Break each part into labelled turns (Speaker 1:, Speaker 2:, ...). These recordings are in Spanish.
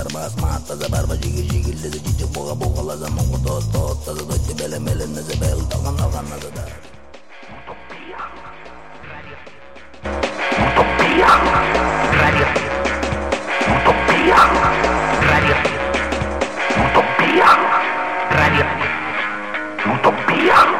Speaker 1: barbas matas de barba jigil jigil de chicho boga boga la zaman ko to to to de de bele mele ne de bel to gana gana de da Utopia Utopia Radio Utopia Radio Utopia Radio Utopia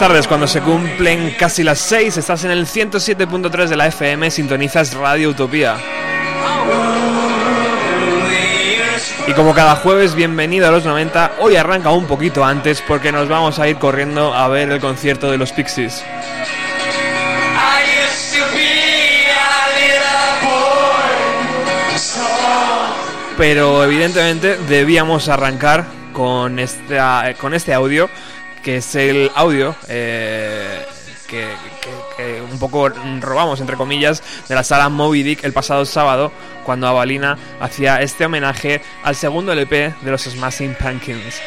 Speaker 2: Tardes, cuando se cumplen casi las 6, estás en el 107.3 de la FM, sintonizas Radio Utopía. Y como cada jueves, bienvenido a los 90, hoy arranca un poquito antes porque nos vamos a ir corriendo a ver el concierto de los Pixies. Pero evidentemente debíamos arrancar con, esta, con este audio que es el audio eh, que, un poco robamos, entre comillas, de la sala Moby Dick el pasado sábado, cuando Avalina hacía este homenaje al segundo LP de los Smashing Pumpkins.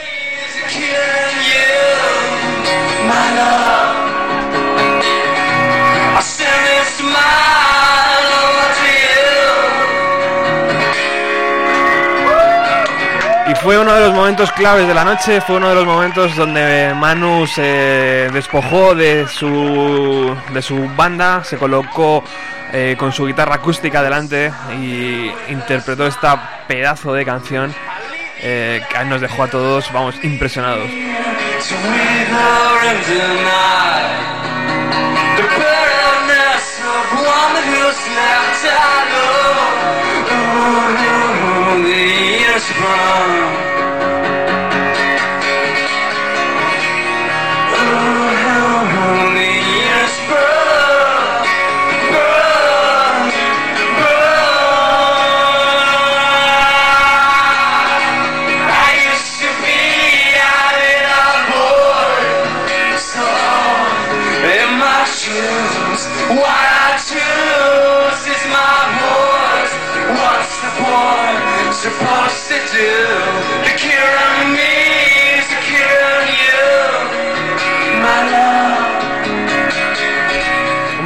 Speaker 2: Fue uno de los momentos claves de la noche, fue uno de los momentos donde Manu se despojó de su, de su banda, se colocó eh, con su guitarra acústica delante y interpretó esta pedazo de canción eh, que nos dejó a todos, vamos, impresionados. Un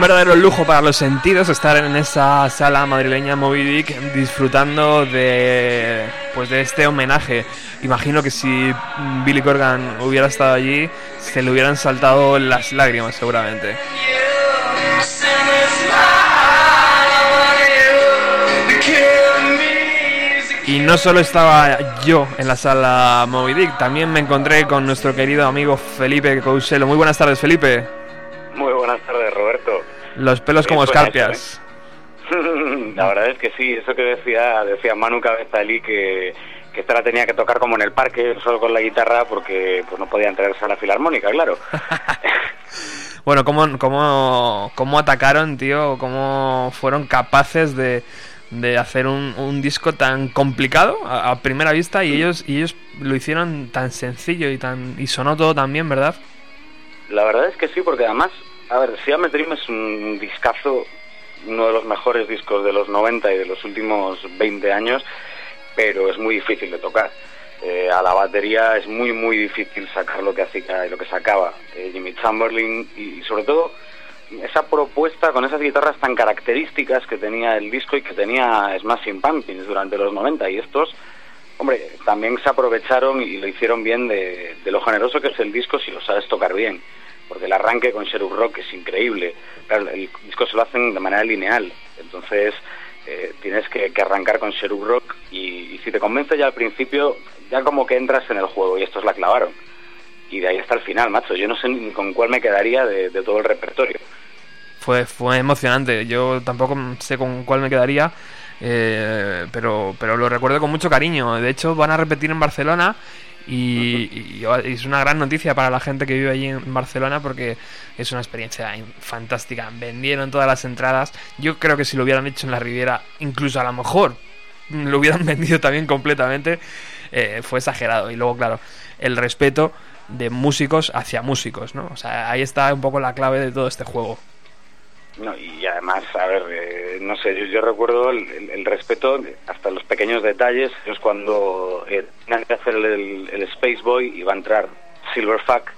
Speaker 2: verdadero lujo para los sentidos estar en esa sala madrileña Moby Dick disfrutando de pues de este homenaje. Imagino que si Billy Corgan hubiera estado allí, se le hubieran saltado las lágrimas seguramente. Y no solo estaba yo en la sala Moby Dick, también me encontré con nuestro querido amigo Felipe Couselo. Muy buenas tardes, Felipe. Los pelos como escarpias.
Speaker 3: ¿eh? la verdad es que sí, eso que decía decía Manu Cabezalí que que esta la tenía que tocar como en el parque, solo con la guitarra, porque pues no podían traerse a la filarmónica, claro.
Speaker 2: bueno, ¿cómo, cómo, ¿cómo atacaron, tío? ¿Cómo fueron capaces de, de hacer un, un disco tan complicado a, a primera vista y ellos y ellos lo hicieron tan sencillo y tan y sonó todo tan bien, ¿verdad?
Speaker 3: La verdad es que sí, porque además, a ver, Siam Dream es un discazo, uno de los mejores discos de los 90 y de los últimos 20 años, pero es muy difícil de tocar. Eh, a la batería es muy, muy difícil sacar lo que hacía y lo que sacaba eh, Jimmy Chamberlain y, sobre todo esa propuesta con esas guitarras tan características que tenía el disco y que tenía Smashing Pumpkins durante los 90 y estos, hombre, también se aprovecharon y lo hicieron bien de, de lo generoso que es el disco si lo sabes tocar bien porque el arranque con Sherwood Rock es increíble. El disco se lo hacen de manera lineal, entonces eh, tienes que, arrancar con Sherwood Rock y, y, si te convence ya al principio, ya como que entras en el juego y estos la clavaron. Y de ahí hasta el final, macho. Yo no sé ni con cuál me quedaría de, de todo el repertorio.
Speaker 2: Fue, fue emocionante. Yo tampoco sé con cuál me quedaría. Eh, pero, pero lo recuerdo con mucho cariño. De hecho, van a repetir en Barcelona y, es una gran noticia para la gente que vive allí en Barcelona porque es una experiencia fantástica. Vendieron todas las entradas. Yo creo que si lo hubieran hecho en la Riviera, incluso a lo mejor lo hubieran vendido también completamente. Eh, fue exagerado. Y luego, claro, el respeto de músicos hacia músicos, ¿no? O sea, ahí está un poco la clave de todo este juego.
Speaker 3: No, y además, a ver, eh, no sé, yo, yo recuerdo el, respeto hasta los pequeños detalles. Es cuando eh, tenían que hacer el, el, Space Boy y va a entrar Silverfuck,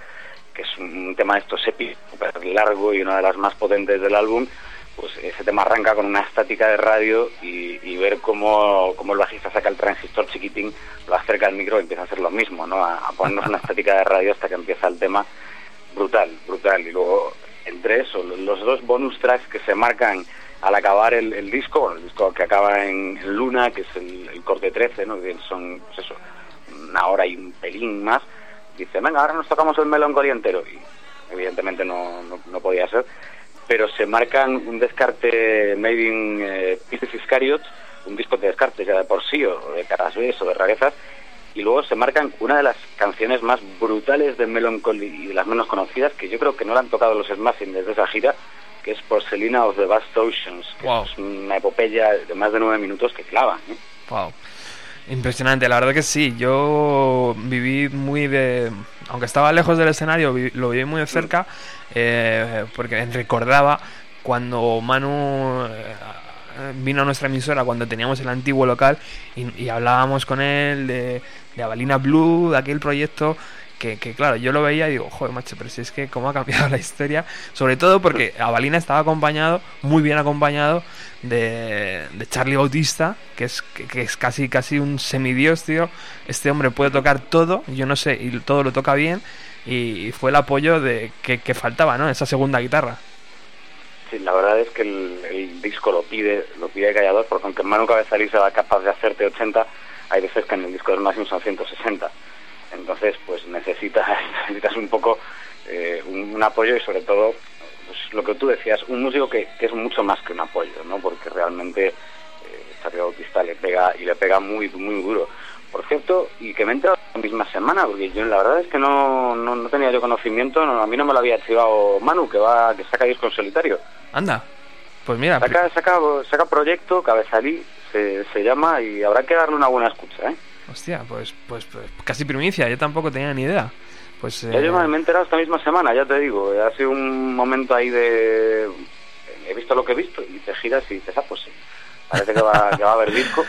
Speaker 3: que es un tema de estos épicos, largo y una de las más potentes del álbum. Pues ese tema arranca con una estática de radio y, ver cómo, cómo, el bajista saca el transistor chiquitín, lo acerca al micro y empieza a hacer lo mismo, ¿no? A, a ponernos una estática de radio hasta que empieza el tema. Brutal, brutal. Y luego entre eso, los dos bonus tracks que se marcan al acabar el, disco, el disco que acaba en, Luna, que es el, corte 13, ¿no? son pues eso, una hora y un pelín más, dice, venga, ahora nos tocamos el melancolía entero, y evidentemente no, no, no, podía ser, pero se marcan un descarte made in eh, Iscariot, un disco de descarte ya de por sí, o de caras B o de rarezas, y luego se marcan una de las canciones más brutales de Melancholy y de las menos conocidas, que yo creo que no la han tocado los Smashing desde esa gira, que es Porcelina of the Vast Oceans, que wow. es una epopeya de más de nueve minutos que clava. ¿eh?
Speaker 2: Wow. Impresionante, la verdad que sí. Yo viví muy de. Aunque estaba lejos del escenario, vi, lo viví muy de cerca, eh, porque recordaba cuando Manu eh, vino a nuestra emisora cuando teníamos el antiguo local y, y hablábamos con él de, de Avalina Blue, de aquel proyecto que, claro, yo lo veía y digo, joder, macho, pero si es que cómo ha cambiado la historia, sobre todo porque Avalina estaba acompañado, muy bien acompañado, de, de Charlie Bautista, que es, que, es casi, casi un semidios, tío. Este hombre puede tocar todo, yo no sé, y todo lo toca bien, y fue el apoyo de que, que faltaba, ¿no? Esa segunda guitarra.
Speaker 3: Sí, la verdad es que el, disco lo pide, lo pide callador, porque aunque Manu Cabezalí sea capaz de hacerte 80, hay veces que en el disco de máximo son 160 entonces pues necesitas necesitas un poco eh, un, un, apoyo y sobre todo pues, lo que tú decías un músico que, que, es mucho más que un apoyo no porque realmente eh, Charlie Bautista le pega y le pega muy muy duro. Por cierto y que me he enterado la misma semana porque yo la verdad es que no, no, no tenía yo conocimiento no, a mí no me lo había activado Manu que va que saca disco en solitario.
Speaker 2: Anda pues mira
Speaker 3: saca saca saca proyecto Cabezalí se, se llama y habrá que darle una buena escucha eh
Speaker 2: Hostia, pues, pues, pues, casi primicia, yo tampoco tenía ni idea. Pues,
Speaker 3: ya eh... yo me he enterado esta misma semana, ya te digo, ha sido un momento ahí de... He visto lo que he visto y te giras y dices, ah, pues sí, parece que va, que va a haber disco.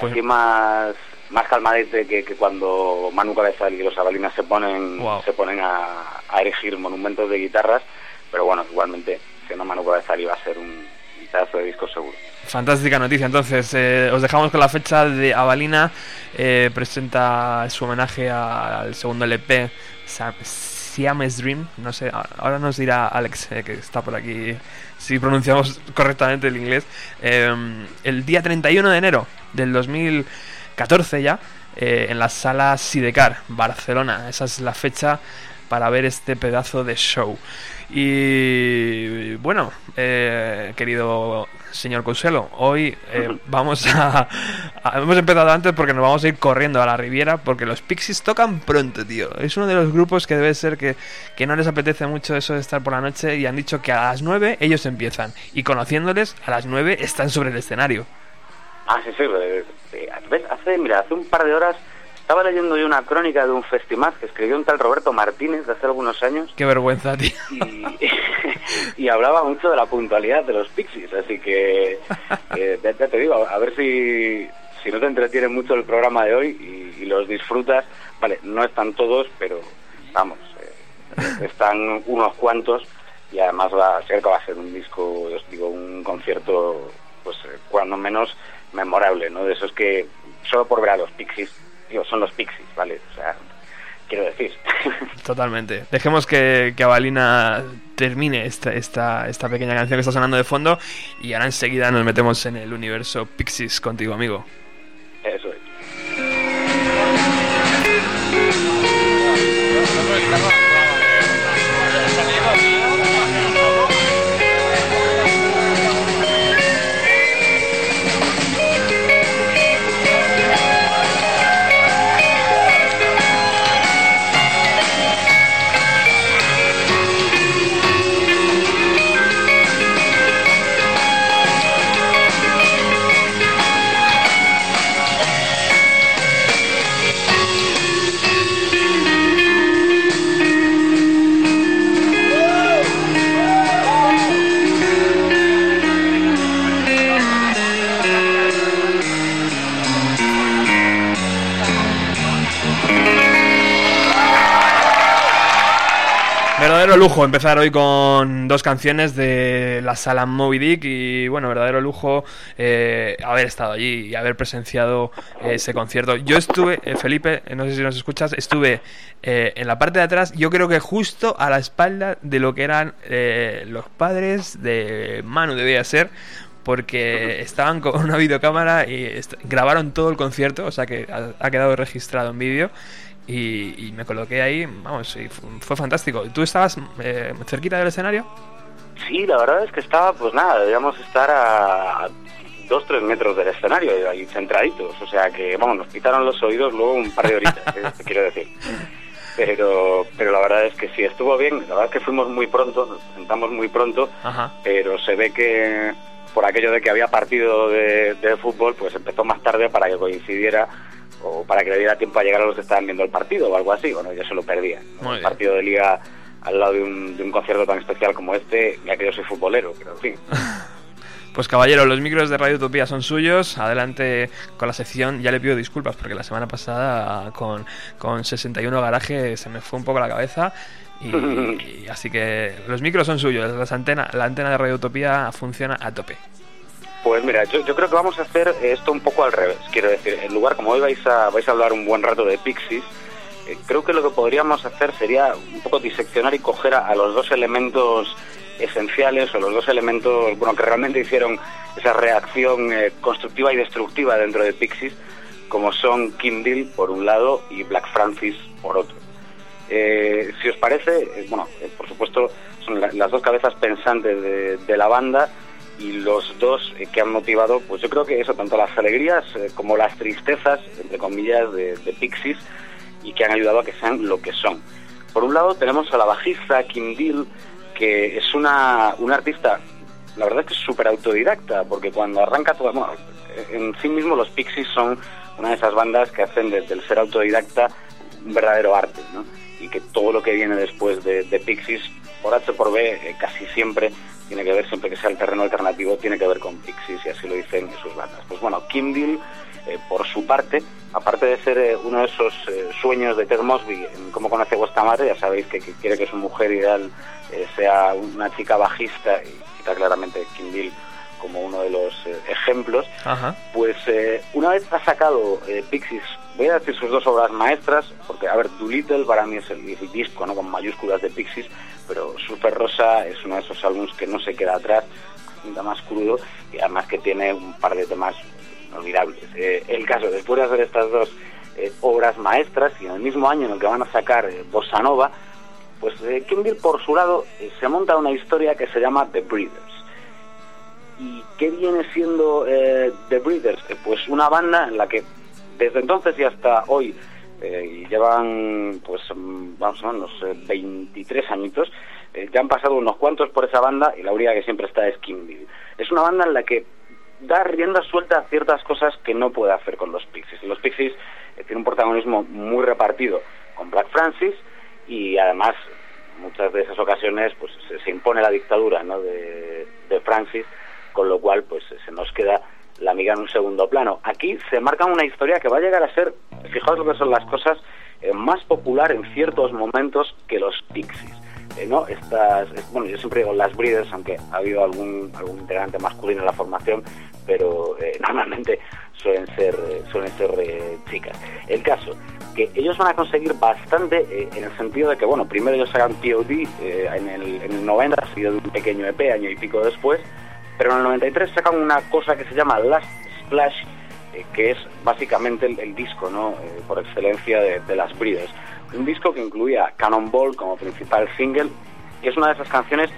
Speaker 3: Pues... Aquí más más calmadete que, que cuando Manu Cabezal y los Abalinas se ponen wow. se ponen a, a, erigir monumentos de guitarras, pero bueno, igualmente siendo Manu Cabezal iba a ser un pedazo de disco seguro.
Speaker 2: Fantástica noticia, entonces eh, os dejamos con la fecha de Avalina, eh, presenta su homenaje al segundo LP, Siamese Dream, no sé, ahora nos dirá Alex, eh, que está por aquí, si pronunciamos correctamente el inglés, eh, el día 31 de enero del 2014 ya, eh, en la sala Sidecar, Barcelona, esa es la fecha para ver este pedazo de show. Y bueno, eh, querido señor Consuelo, hoy eh, vamos a, a, Hemos empezado antes porque nos vamos a ir corriendo a la Riviera porque los Pixies tocan pronto, tío. Es uno de los grupos que debe ser que, que no les apetece mucho eso de estar por la noche y han dicho que a las 9 ellos empiezan. Y conociéndoles, a las 9 están sobre el escenario.
Speaker 3: Ah, sí, sí. eh, eh. Hace, mira, hace un par de horas estaba leyendo yo una crónica de un festival que escribió un tal Roberto Martínez de hace algunos años
Speaker 2: Qué vergüenza, tío.
Speaker 3: y, y hablaba mucho de la puntualidad de los Pixies, así que eh, ya, te digo, a ver si, si no te entretiene mucho el programa de hoy y, y los disfrutas. Vale, no están todos, pero vamos, eh, están unos cuantos y además va a ser que va a ser un disco, os digo, un concierto, pues eh, cuando menos memorable, ¿no? De esos que solo por ver a los Pixies, digo, son los Pixies, ¿vale? O sea, quiero decir.
Speaker 2: Totalmente. Dejemos que, que Avalina termine esta, esta, esta pequeña canción que está sonando de fondo y ahora enseguida nos metemos en el universo Pixies contigo, amigo. Verdadero lujo empezar hoy con dos canciones de la sala Moby Dick y bueno, verdadero lujo eh, haber estado allí y haber presenciado eh, ese concierto. Yo estuve, eh, Felipe, no sé si nos escuchas, estuve eh, en la parte de atrás, yo creo que justo a la espalda de lo que eran eh, los padres de Manu, debía ser, porque estaban con una videocámara y grabaron todo el concierto, o sea que ha quedado registrado en vídeo. Y, y me coloqué ahí, vamos, y fu- fue, fantástico. ¿Tú estabas eh, cerquita del escenario?
Speaker 3: Sí, la verdad es que estaba, pues nada, debíamos estar a dos, tres metros del escenario, ahí centraditos. O sea que, vamos, nos quitaron los oídos luego un par de horitas, ¿eh? te quiero decir. Pero, pero la verdad es que sí, estuvo bien. La verdad es que fuimos muy pronto, nos presentamos muy pronto,
Speaker 2: Ajá.
Speaker 3: pero se ve que por aquello de que había partido de, de fútbol, pues empezó más tarde para que coincidiera o para que le diera tiempo a llegar a los que estaban viendo el partido o algo así. Bueno, yo se lo perdía. ¿no? El partido de liga al lado de un, de un concierto tan especial como este, ya que yo soy futbolero, pero en fin.
Speaker 2: Pues caballero, los micros de Radio Utopía son suyos. Adelante con la sección. Ya le pido disculpas porque la semana pasada con, con 61 garaje se me fue un poco la cabeza. Y, y así que los micros son suyos. Las antena, la antena de Radio Utopía funciona a tope.
Speaker 3: Pues mira, yo, creo que vamos a hacer esto un poco al revés. Quiero decir, en lugar, como hoy vais a, vais a hablar un buen rato de Pixies, eh, creo que lo que podríamos hacer sería un poco diseccionar y coger a, los dos elementos esenciales o los dos elementos bueno que realmente hicieron esa reacción eh, constructiva y destructiva dentro de Pixies, como son Kim Deal por un lado y Black Francis por otro. Eh, si os parece, eh, bueno, por supuesto son la- las dos cabezas pensantes de la banda y los dos que han motivado, pues yo creo que eso, tanto las alegrías eh, como las tristezas, entre comillas, de, de Pixies y que han ayudado a que sean lo que son. Por un lado tenemos a la bajista Kim Deal, que es una, una artista, la verdad es que es súper autodidacta, porque cuando arranca todo, bueno, en sí mismo los Pixies son una de esas bandas que hacen desde el ser autodidacta un verdadero arte, ¿no? Y que todo lo que viene después de, de Pixies, por H por B, eh, casi siempre tiene que ver, siempre que sea el terreno alternativo, tiene que ver con Pixies, y así lo dicen sus bandas. Pues bueno, Kim Deal, eh, por su parte, aparte de ser eh, uno de esos sueños de Ted Mosby, en cómo conoce vuestra madre, ya sabéis que, que quiere que su mujer ideal sea una chica bajista, y cita claramente Kim Deal como uno de los ejemplos,
Speaker 2: Ajá.
Speaker 3: pues eh, una vez ha sacado eh, Pixies, voy a decir sus dos obras maestras, porque a ver, Doolittle para mí es el, disco, ¿no? Con mayúsculas de Pixies, pero Super Rosa es uno de esos álbumes que no se queda atrás, pinta más crudo y además que tiene un par de temas olvidables. Eh, el caso, después de hacer estas dos eh, obras maestras y en el mismo año en el que van a sacar eh, Bossa Nova, pues eh, Kim por su lado se monta una historia que se llama The Breeders. ¿Y qué viene siendo The Breeders? Pues una banda en la que desde entonces y hasta hoy, eh, llevan pues mm, vamos a unos eh, 23 añitos, eh, ya han pasado unos cuantos por esa banda y la única que siempre está es Kim Deal. Es una banda en la que dar rienda suelta a ciertas cosas que no puede hacer con los Pixies. Los Pixies eh, tienen un protagonismo muy repartido con Black Francis y además muchas de esas ocasiones pues se, impone la dictadura de, de Francis, con lo cual pues se nos queda la amiga en un segundo plano. Aquí se marca una historia que va a llegar a ser, fijaos lo que son las cosas, eh, más popular en ciertos momentos que los Pixies. Eh, ¿no? Estas, bueno, yo siempre digo las Breeders, aunque ha habido algún, algún integrante masculino en la formación, pero eh, normalmente suelen ser, suelen ser chicas. El caso, que ellos van a conseguir bastante en el sentido de que, bueno, primero ellos hagan POD en, el, en el 90, seguido de un pequeño EP, año y pico después, pero en el 93 sacan una cosa que se llama Last Splash, eh, que es básicamente el, disco, ¿no? Eh, por excelencia de, las Breeders. Un disco que incluía Cannonball como principal single, y es una de esas canciones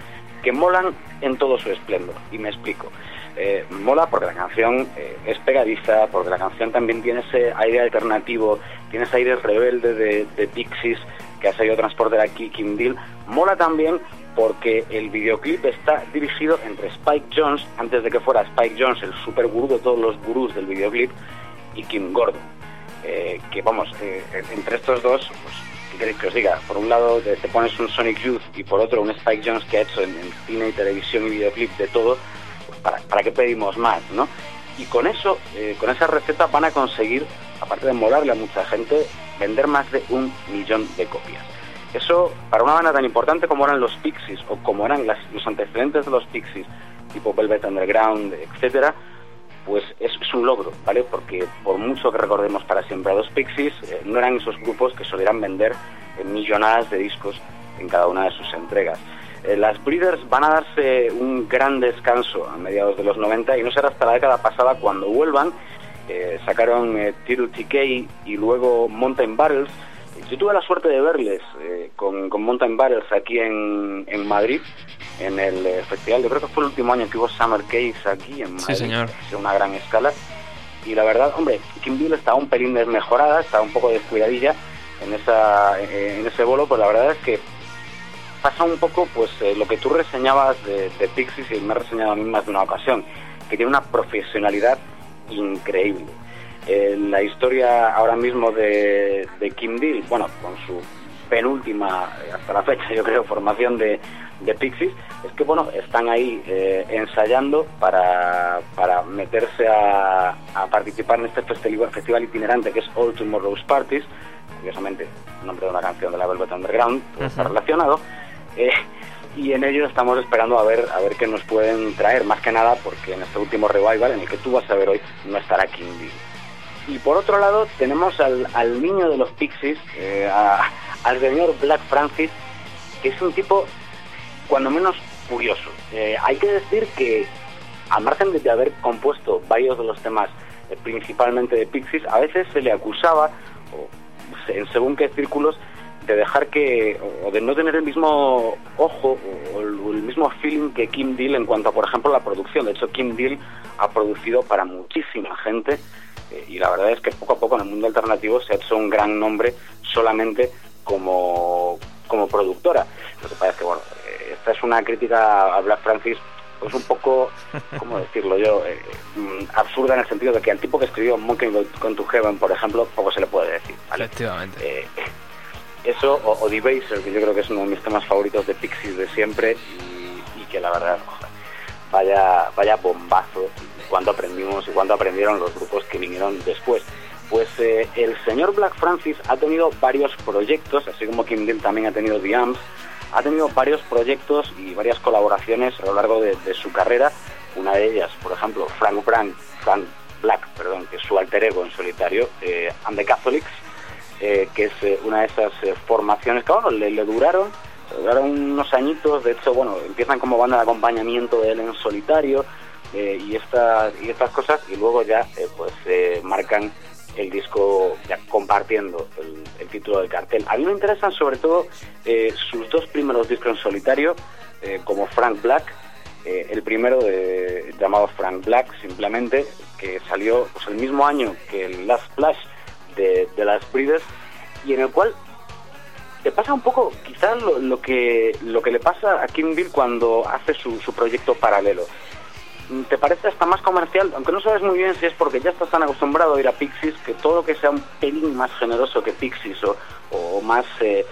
Speaker 3: que molan en todo su esplendor. Y me explico. Eh, mola porque la canción es pegadiza, porque la canción también tiene ese aire alternativo, tiene ese aire rebelde de, de Pixies que ha salido transportar aquí Kim Deal. Mola también porque el videoclip está dirigido entre Spike Jones, antes de que fuera Spike Jones el super gurú de todos los gurús del videoclip, y Kim Gordon. Eh, que vamos, eh, entre estos dos, pues, ¿qué queréis que os diga? Por un lado te, pones un Sonic Youth y por otro un Spike Jones que ha hecho en, cine y televisión y videoclip de todo, pues, ¿para, ¿para qué pedimos más, no? Y con eso, eh, con esa receta van a conseguir, aparte de molarle a mucha gente, vender más de un millón de copias. Eso, para una banda tan importante como eran los Pixies, o como eran los antecedentes de los Pixies, tipo Velvet Underground, etcétera, pues es, un logro, ¿vale? Porque por mucho que recordemos para siempre a los Pixies, eh, no eran esos grupos que solieran vender millonadas de discos en cada una de sus entregas. Eh, las Breeders van a darse un gran descanso a mediados de los 90 y no será hasta la década pasada cuando vuelvan. Eh, sacaron Tiro TK y luego Mountain Barrels, yo tuve la suerte de verles eh, con, Mountain Barrels aquí en, en Madrid, en el eh, festival. Yo creo que fue el último año que hubo Summer Cakes aquí en Madrid.
Speaker 2: Sí, señor.
Speaker 3: una gran escala. Y la verdad, hombre, Kim Bill estaba un pelín desmejorada, estaba un poco descuidadilla en, esa, en ese bolo, pues la verdad es que pasa un poco pues eh, lo que tú reseñabas de, de Pixies y me he reseñado a mí más de una ocasión, que tiene una profesionalidad increíble la historia ahora mismo de, Kim Deal, bueno, con su penúltima, eh, hasta la fecha yo creo, formación de, de Pixies, es que bueno, están ahí eh, ensayando para, para meterse a, participar en este festival, festival itinerante que es All Tomorrow's Parties, curiosamente, el nombre de una canción de la Velvet Underground, está relacionado. Eh, y en ello estamos esperando a ver a ver qué nos pueden traer, más que nada porque en este último revival en el que tú vas a ver hoy no estará Kim Deal. Y por otro lado tenemos al, al niño de los Pixies, eh, al señor Black Francis, que es un tipo cuando menos curioso. Eh, hay que decir que, al margen de haber compuesto varios de los temas eh, principalmente de Pixies, a veces se le acusaba, o, en según qué círculos, de dejar que, o de no tener el mismo ojo o el, mismo feeling que Kim Deal en cuanto a, por ejemplo, la producción. De hecho, Kim Deal ha producido para muchísima gente eh, y la verdad es que poco a poco en el mundo alternativo se ha hecho un gran nombre solamente como, como productora. Lo que pasa es que, bueno, eh, esta es una crítica a Black Francis pues un poco, ¿cómo decirlo yo?, eh, mm, absurda en el sentido de que al tipo que escribió Monkey Con to Heaven, por ejemplo, poco se le puede decir.
Speaker 2: Efectivamente.
Speaker 3: eso, o, o Debaser, que yo creo que es uno de mis temas favoritos de Pixies de siempre, y, que la verdad, vaya, vaya bombazo cuando aprendimos y cuando aprendieron los grupos que vinieron después. Pues eh, el señor Black Francis ha tenido varios proyectos, así como Kim Deal también ha tenido The Amps, ha tenido varios proyectos y varias colaboraciones a lo largo de, su carrera. Una de ellas, por ejemplo, Frank, Frank, Frank Black, perdón, que es su alter ego en solitario, eh, And the Catholics, eh, que es una de esas formaciones que bueno, le, le duraron unos añitos, de hecho, bueno, empiezan como banda de acompañamiento de él en solitario, eh, y, estas y estas cosas y luego ya eh, pues eh, marcan el disco ya compartiendo el, título del cartel. A mí me interesan sobre todo sus dos primeros discos en solitario como Frank Black, el primero llamado Frank Black simplemente que salió pues, el mismo año que el Last Flash de, de las Breeders y en el cual te pasa un poco quizás lo, que lo que le pasa a Kim Bill cuando hace su, su proyecto paralelo te parece hasta más comercial, aunque no sabes muy bien si es porque ya estás tan acostumbrado a ir a Pixies que todo lo que sea un pelín más generoso que Pixies o, más eh,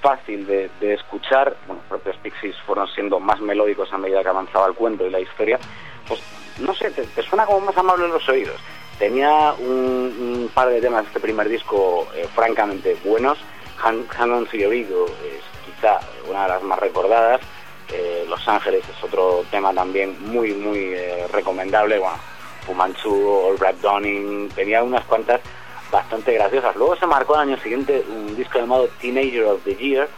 Speaker 3: fácil de, escuchar, bueno, propios Pixies fueron siendo más melódicos a medida que avanzaba el cuento y la historia, pues no sé, te, suena como más amable en los oídos. Tenía un, par de temas de este primer disco eh, francamente buenos. Hang, On to Your es quizá una de las más recordadas. Eh, Los Ángeles es otro tema también muy, muy eh, recomendable. Bueno, Fumanchu, All Rap Donning, tenía unas cuantas bastante graciosas. Luego se marcó el año siguiente un disco llamado Teenager of the Year,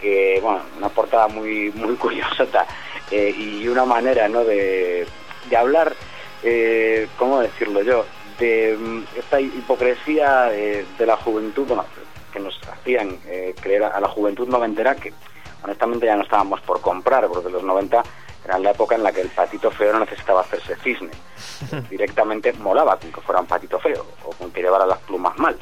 Speaker 3: que, bueno, una portada muy, muy curiosa eh, y una manera, ¿no?, de, de hablar, ¿cómo decirlo yo?, de mm, esta hipocresía de la juventud, que nos hacían creer a la juventud noventera que honestamente ya no estábamos por comprar, porque los 90 eran la época en la que el patito feo no necesitaba hacerse cisne. Directamente molaba con que fuera un patito feo o con que llevara las plumas mal.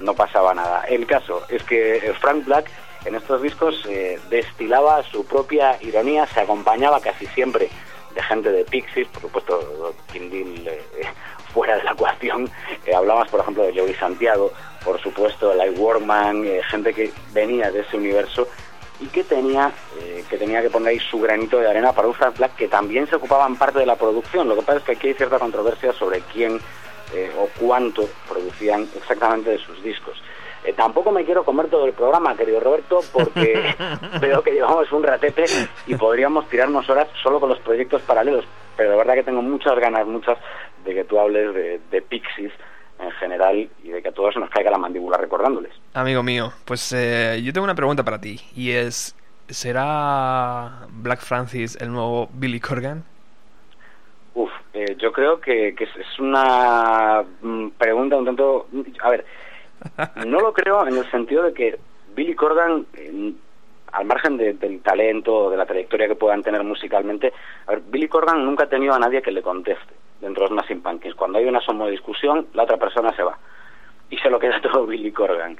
Speaker 3: No pasaba nada. El caso es que Frank Black en estos discos eh, destilaba su propia ironía, se acompañaba casi siempre de gente de Pixies, por supuesto, Kindle eh, fuera de la ecuación. Eh, hablabas, por ejemplo, de Joey Santiago, por supuesto, Light Workman, gente que venía de ese universo y que tenía, eh, que tenía que poner ahí su granito de arena para Frank Black que también se ocupaban parte de la producción. Lo que pasa es que aquí hay cierta controversia sobre quién eh, o cuánto producían exactamente de sus discos. Eh, tampoco me quiero comer todo el programa, querido Roberto, porque veo que llevamos un ratete y podríamos tirarnos horas solo con los proyectos paralelos. Pero de verdad que tengo muchas ganas, muchas, de que tú hables de, de Pixies en general y de que a todos se nos caiga la mandíbula recordándoles.
Speaker 2: Amigo mío, pues eh, yo tengo una pregunta para ti y es, ¿será Black Francis el nuevo Billy Corgan?
Speaker 3: Uf, eh, yo creo que, es una mm, pregunta un tanto... A ver, no lo creo en el sentido de que Billy Corgan, al margen del talento, de la trayectoria que puedan tener musicalmente, a ver, Billy Corgan nunca ha tenido a nadie que le conteste dentro de Smashing Pumpkins. Cuando hay una somo discusión, la otra persona se va. Y se lo queda todo Billy Corgan.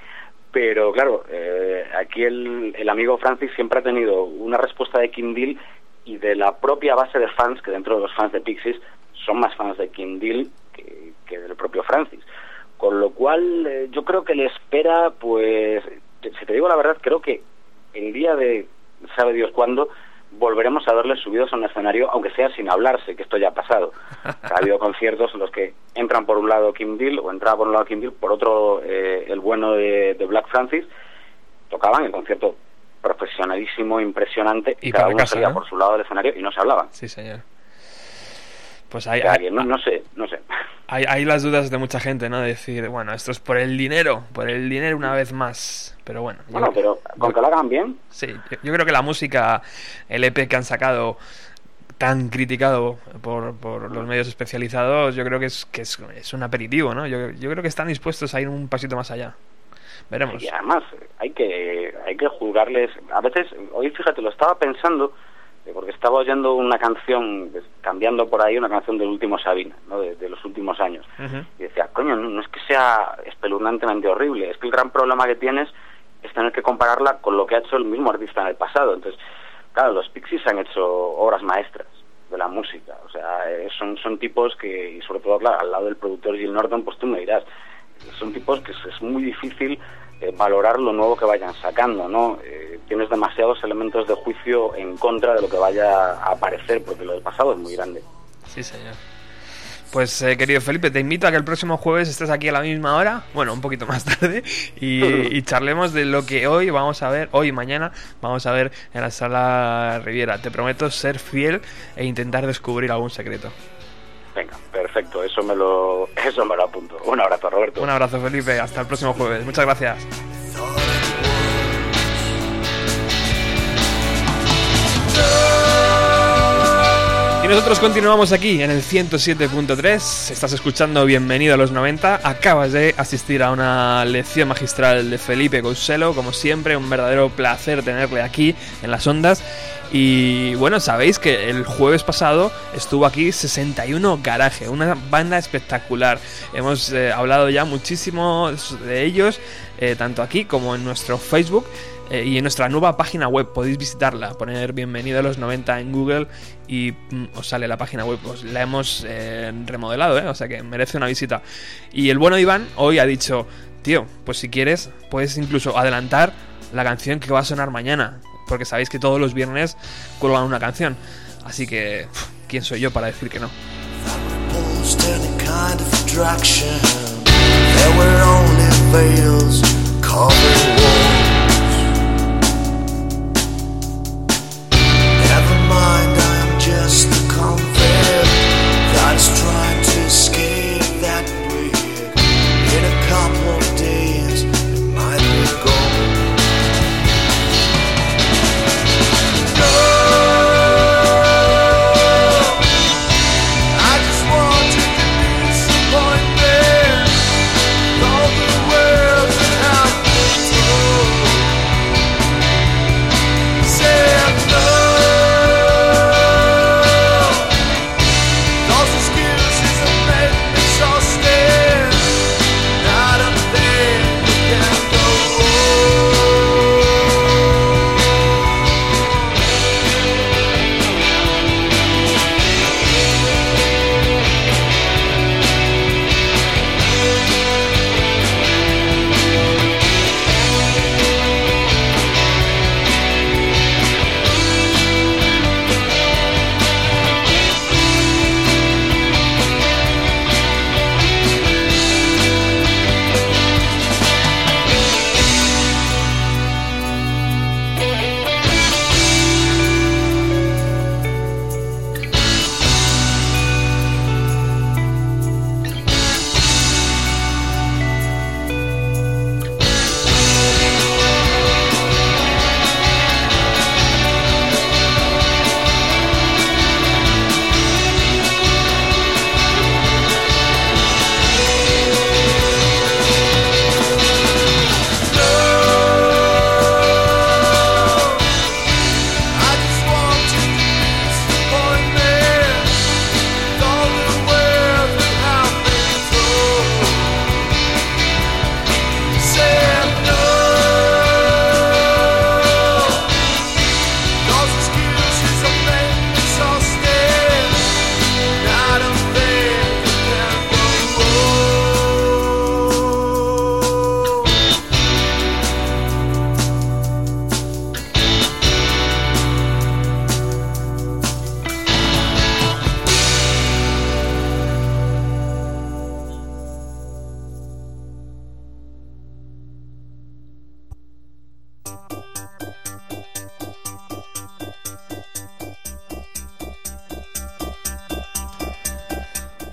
Speaker 3: Pero claro, eh, aquí el, el, amigo Francis siempre ha tenido una respuesta de Kim Deal y de la propia base de fans, que dentro de los fans de Pixies son más fans de Kim Deal que, que del propio Francis. Con lo cual, eh, yo creo que le espera, pues, si te digo la verdad, creo que el día de sabe Dios cuándo, volveremos a verles subidos a un escenario, aunque sea sin hablarse, que esto ya ha pasado. Ha habido conciertos en los que entran por un lado Kim Deal o entraba por un lado Kim Deal, por otro eh, el bueno de, Black Francis, tocaban el concierto profesionalísimo, impresionante, y cada uno salía por su lado del escenario y no se hablaban.
Speaker 2: Sí, señor. Pues hay,
Speaker 3: no, sé, no sé.
Speaker 2: Hay, hay, las dudas de mucha gente, ¿no? De decir, bueno, esto es por el dinero, por el dinero una vez más. Pero bueno.
Speaker 3: Bueno, pero con que lo hagan bien.
Speaker 2: Sí, yo, creo que la música, el EP que han sacado tan criticado por, por los medios especializados, yo creo que es que es, es un aperitivo, ¿no? Yo, yo creo que están dispuestos a ir un pasito más allá. Veremos.
Speaker 3: Y además hay que hay que juzgarles. A veces, hoy fíjate, lo estaba pensando porque estaba oyendo una canción, cambiando por ahí, una canción del último Sabina, ¿no? de, los últimos años. Y decía, coño, no, es que sea espeluznantemente horrible, es que el gran problema que tienes es tener que compararla con lo que ha hecho el mismo artista en el pasado. Entonces, claro, los Pixies han hecho obras maestras de la música. O sea, eh, son, son tipos que, y sobre todo, claro, al lado del productor Gil Norton, pues tú me dirás, son tipos que es, muy difícil eh, valorar lo nuevo que vayan sacando, ¿no? Eh, tienes demasiados elementos de juicio en contra de lo que vaya a aparecer, porque lo del pasado es muy grande.
Speaker 2: Sí, señor. Pues eh, querido Felipe, te invito a que el próximo jueves estés aquí a la misma hora, bueno, un poquito más tarde, y, charlemos de lo que hoy vamos a ver, hoy y mañana vamos a ver en la sala Riviera. Te prometo ser fiel e intentar descubrir algún secreto.
Speaker 3: Venga, perfecto, eso me lo, eso me lo apunto. Un abrazo, Roberto.
Speaker 2: Un abrazo, Felipe, hasta el próximo jueves. Muchas gracias. Nosotros continuamos aquí en el 107.3. Estás escuchando Bienvenido a los 90. Acabas de asistir a una lección magistral de Felipe Couselo. Como siempre, un verdadero placer tenerle aquí en las ondas. Y bueno, sabéis que el jueves pasado estuvo aquí 61 Garaje, una banda espectacular. Hemos eh, hablado ya muchísimo de ellos, eh, tanto aquí como en nuestro Facebook. eh, y en nuestra nueva página web podéis visitarla, poner bienvenido a los 90 en Google y mm, os sale la página web. Pues la hemos eh, remodelado, ¿eh? o sea que merece una visita. Y el bueno Iván hoy ha dicho, tío, pues si quieres puedes incluso adelantar la canción que va a sonar mañana, porque sabéis que todos los viernes cuelgan una canción. Así que, ¿quién soy yo para decir que no?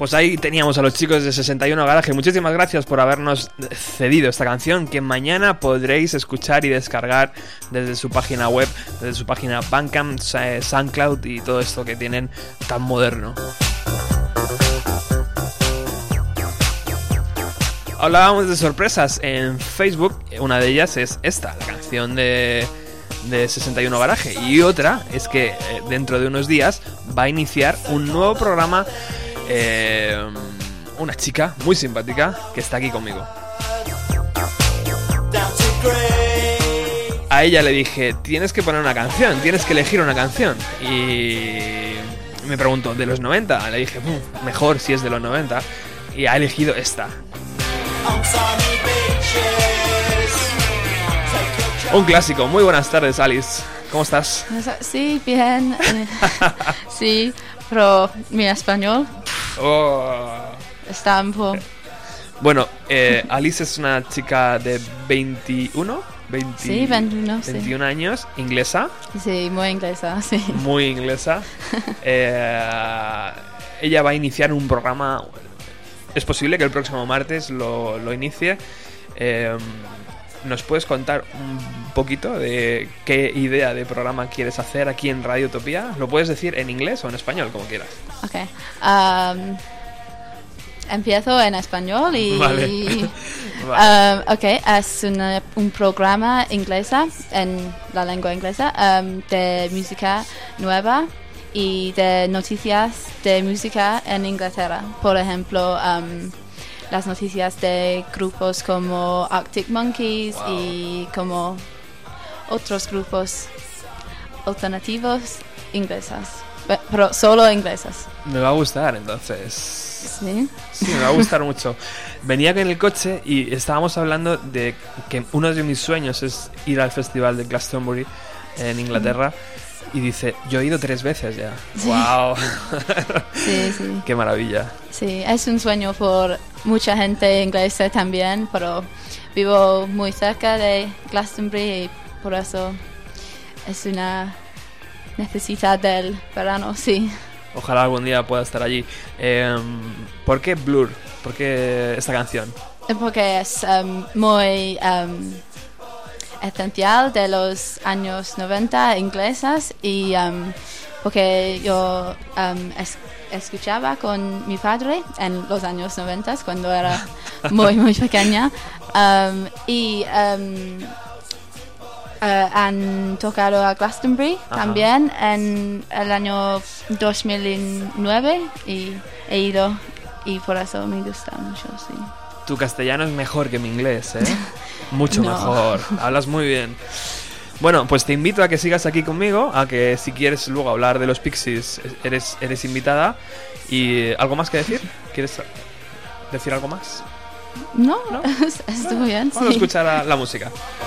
Speaker 2: Pues ahí teníamos a los chicos de 61 Garaje. Muchísimas gracias por habernos cedido esta canción que mañana podréis escuchar y descargar desde su página web, desde su página Bandcamp, eh, SoundCloud y todo esto que tienen tan moderno. Hablábamos de sorpresas en Facebook. Una de ellas es esta, la canción de, de 61 Garaje. Y otra es que eh, dentro de unos días va a iniciar un nuevo programa. Eh, una chica muy simpática que está aquí conmigo. A ella le dije, tienes que poner una canción, tienes que elegir una canción. Y me preguntó, ¿de los 90? Le dije, "Mm, mejor si es de los 90. Y ha elegido esta. Un clásico. Muy buenas tardes, Alice. ¿Cómo estás?
Speaker 4: Sí, bien. Sí, pero mi español
Speaker 2: Oh.
Speaker 4: un poco...
Speaker 2: Bueno, eh, Alice es una chica de 21, 20
Speaker 4: Sí, 21, sí.
Speaker 2: 21 años, inglesa,
Speaker 4: Sí, muy inglesa, sí.
Speaker 2: muy inglesa. Eh, ella va a iniciar un programa. Es posible que el próximo martes lo, lo inicie. Eh, ¿Nos puedes contar un poquito de qué idea de programa quieres hacer aquí en Radio Utopía? ¿Lo puedes decir en inglés o en español, como quieras?
Speaker 4: Ok. Am, empiezo en español y...
Speaker 2: Vale.
Speaker 4: Am, ok, es una- un programa inglesa, en la lengua inglesa, am, de música nueva y de noticias de música en Inglaterra. Por ejemplo, am, las noticias de grupos como Arctic Monkeys y como otros grupos alternativos inglesas, pe- pero solo inglesas.
Speaker 2: Me va a gustar entonces.
Speaker 4: Sí.
Speaker 2: Sí, me va a gustar mucho. Venía en el coche y estábamos hablando de que uno de mis sueños es ir al festival de Glastonbury en Inglaterra. Y dice, yo he ido tres veces ya. ¡Wow!
Speaker 4: Sí, sí.
Speaker 2: ¡Qué maravilla!
Speaker 4: Sí, es un sueño por mucha gente inglesa también, pero vivo muy cerca de Glastonbury y por eso es una necesidad del verano, sí.
Speaker 2: Ojalá algún día pueda estar allí. Em, ¿Por qué Blur? ¿Por qué esta canción?
Speaker 4: Porque es um, muy um, esencial de los años 90 inglesas y um, porque yo es- escuchaba con mi padre en los años 90 cuando era muy muy pequeña y han tocado a Glastonbury
Speaker 2: Ajá.
Speaker 4: también en el año 2009 y he ido y por eso me gusta mucho, sí.
Speaker 2: Tu castellano es mejor que mi inglés, ¿eh? Mucho
Speaker 4: No.
Speaker 2: mejor. Hablas muy bien. Bueno, pues te invito a que sigas aquí conmigo, a que si quieres luego hablar de los Pixies, eres, eres invitada. ¿Y algo más que decir? ¿Quieres decir algo más?
Speaker 4: No, estuvo bien,
Speaker 2: Vamos a
Speaker 4: sí.
Speaker 2: escuchar la, la música.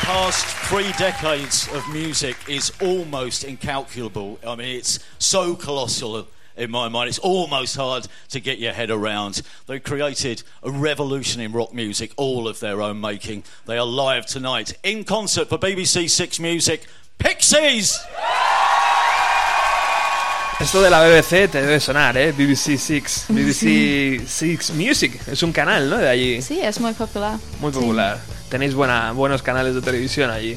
Speaker 5: the past three decades of music is almost incalculable. I mean, it's so colossal in my mind. It's almost hard to get your head around. They created a revolution in rock music, all of their own making. They are live tonight in concert for BBC Six Music. Pixies!
Speaker 2: Esto de la BBC te debe sonar, ¿eh? BBC Six. BBC Six Music. Es un canal, ¿no? De allí.
Speaker 4: Sí, es muy popular.
Speaker 2: Muy
Speaker 4: Sí.
Speaker 2: Tenéis buena, buenos canales de televisión allí.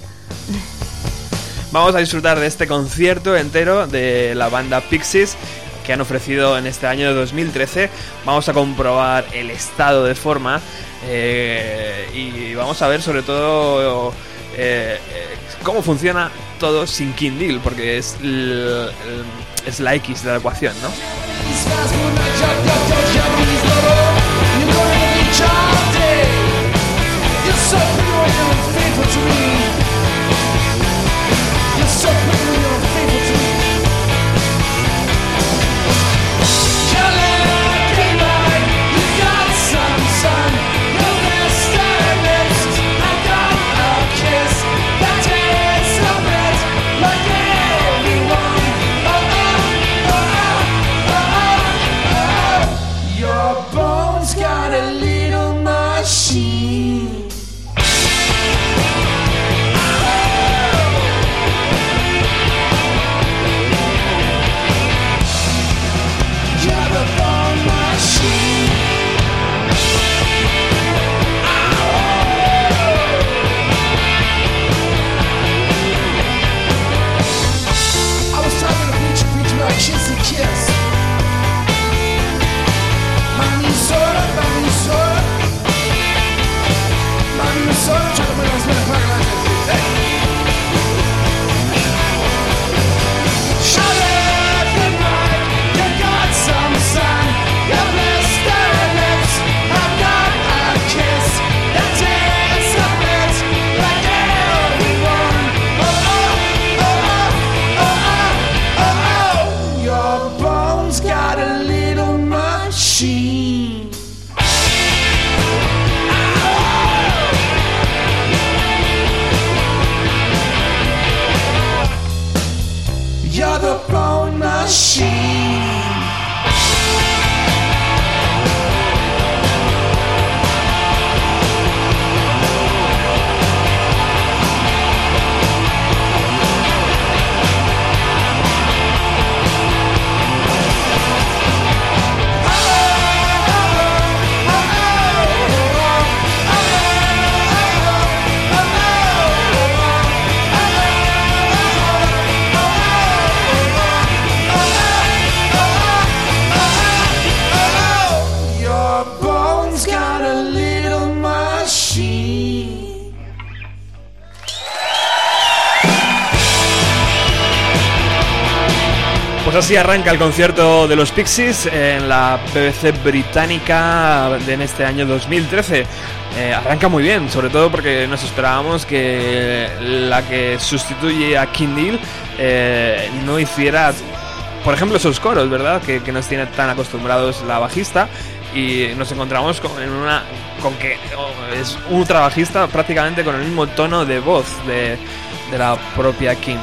Speaker 2: Vamos a disfrutar de este concierto entero de la banda Pixies que han ofrecido en este año de 2013. Vamos a comprobar el estado de forma eh, y vamos a ver sobre todo eh, eh, cómo funciona todo sin Kindle, porque es, es la X de la ecuación, ¿no?
Speaker 6: So pure and faithful to
Speaker 2: me. Arranca el concierto de los Pixies en la BBC británica en este año 2013. Eh, arranca muy bien, sobre todo porque nos esperábamos que la que sustituye a King Deal eh, no hiciera, por ejemplo, esos coros, ¿verdad? Que, nos tiene tan acostumbrados la bajista. Y nos encontramos con, una, con que oh, es un trabajista prácticamente con el mismo tono de voz de la propia King.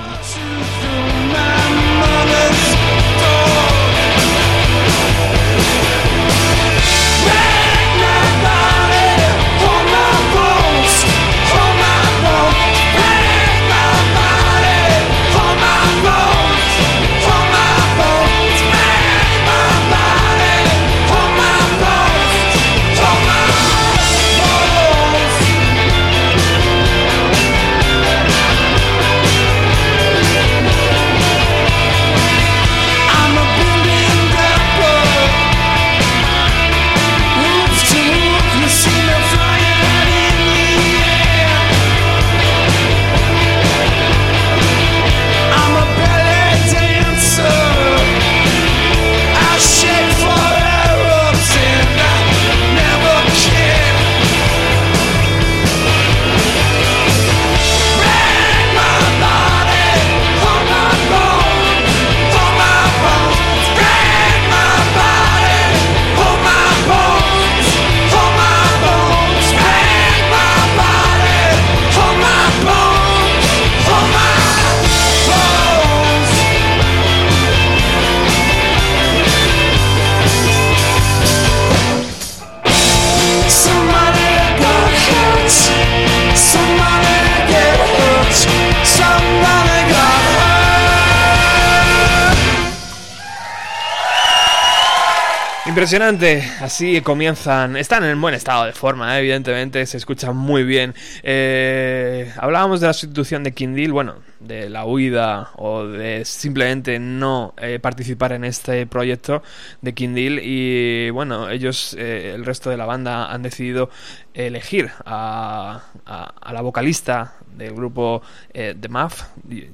Speaker 2: Impresionante, así comienzan. Están en buen estado de forma, ¿eh? evidentemente, se escuchan muy bien. Eh, hablábamos de la sustitución de Kindle, bueno, de la huida o de simplemente no eh, participar en este proyecto de Kindle. Y bueno, ellos, eh, el resto de la banda, han decidido elegir a, a- la vocalista del grupo The Muff.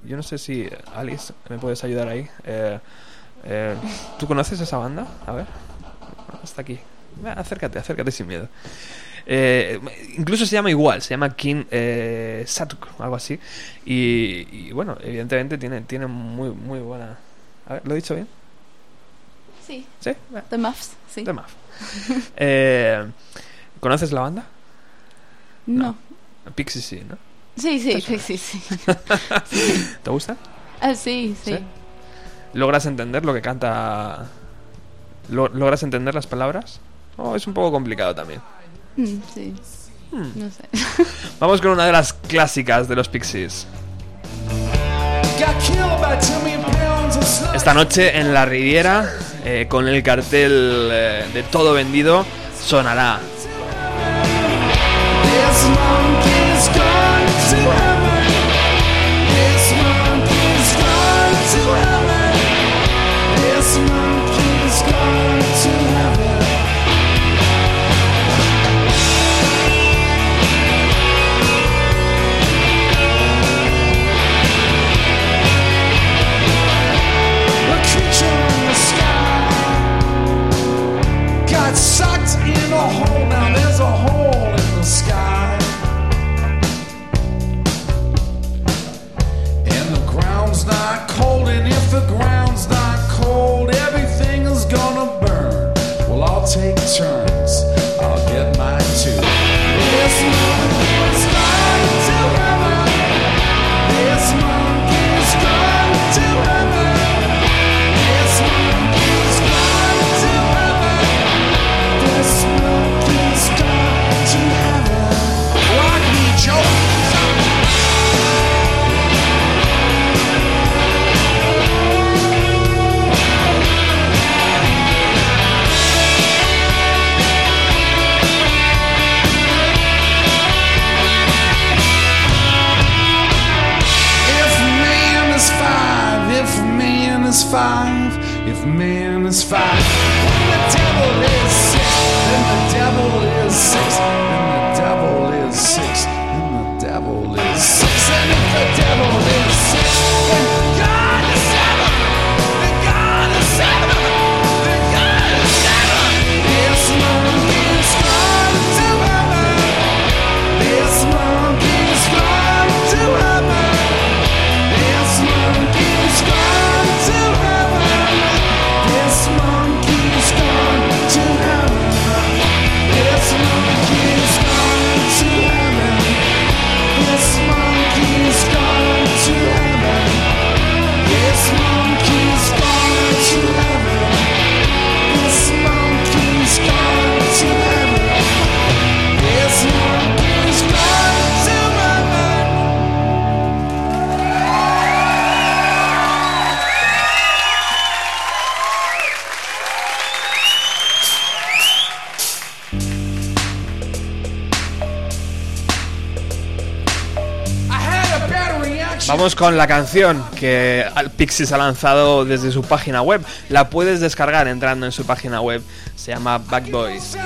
Speaker 2: Yo no sé si, Alice, me puedes ayudar ahí. Eh, ¿Tú conoces esa banda? A ver hasta aquí. Va, Acércate, acércate sin miedo. Eh, incluso se llama igual, se llama King eh, Satuk, algo así. Y, y, bueno, evidentemente tiene, tiene muy, muy buena. A ver, ¿lo he dicho bien?
Speaker 4: Sí,
Speaker 2: ¿Sí?
Speaker 4: The Muffs, sí.
Speaker 2: The Muff. Eh, ¿Conoces la banda?
Speaker 4: No.
Speaker 2: Pixie sí, ¿no?
Speaker 4: Sí, sí, sí, sí, sí.
Speaker 2: ¿Te gusta?
Speaker 4: Ah, sí, sí.
Speaker 2: ¿Sí? ¿Logras entender lo que canta? Lo- ¿Logras entender las palabras? Oh, es un poco complicado también.
Speaker 4: Mm, sí.
Speaker 2: Hmm.
Speaker 4: No sé.
Speaker 2: Vamos con una de las clásicas de los Pixies. Esta noche en la Riviera, eh, con el cartel eh, de todo vendido, sonará.
Speaker 6: Take turns. Con la canción que Pixies ha lanzado desde su página web. La puedes descargar entrando en su página web. Se llama Back Boys.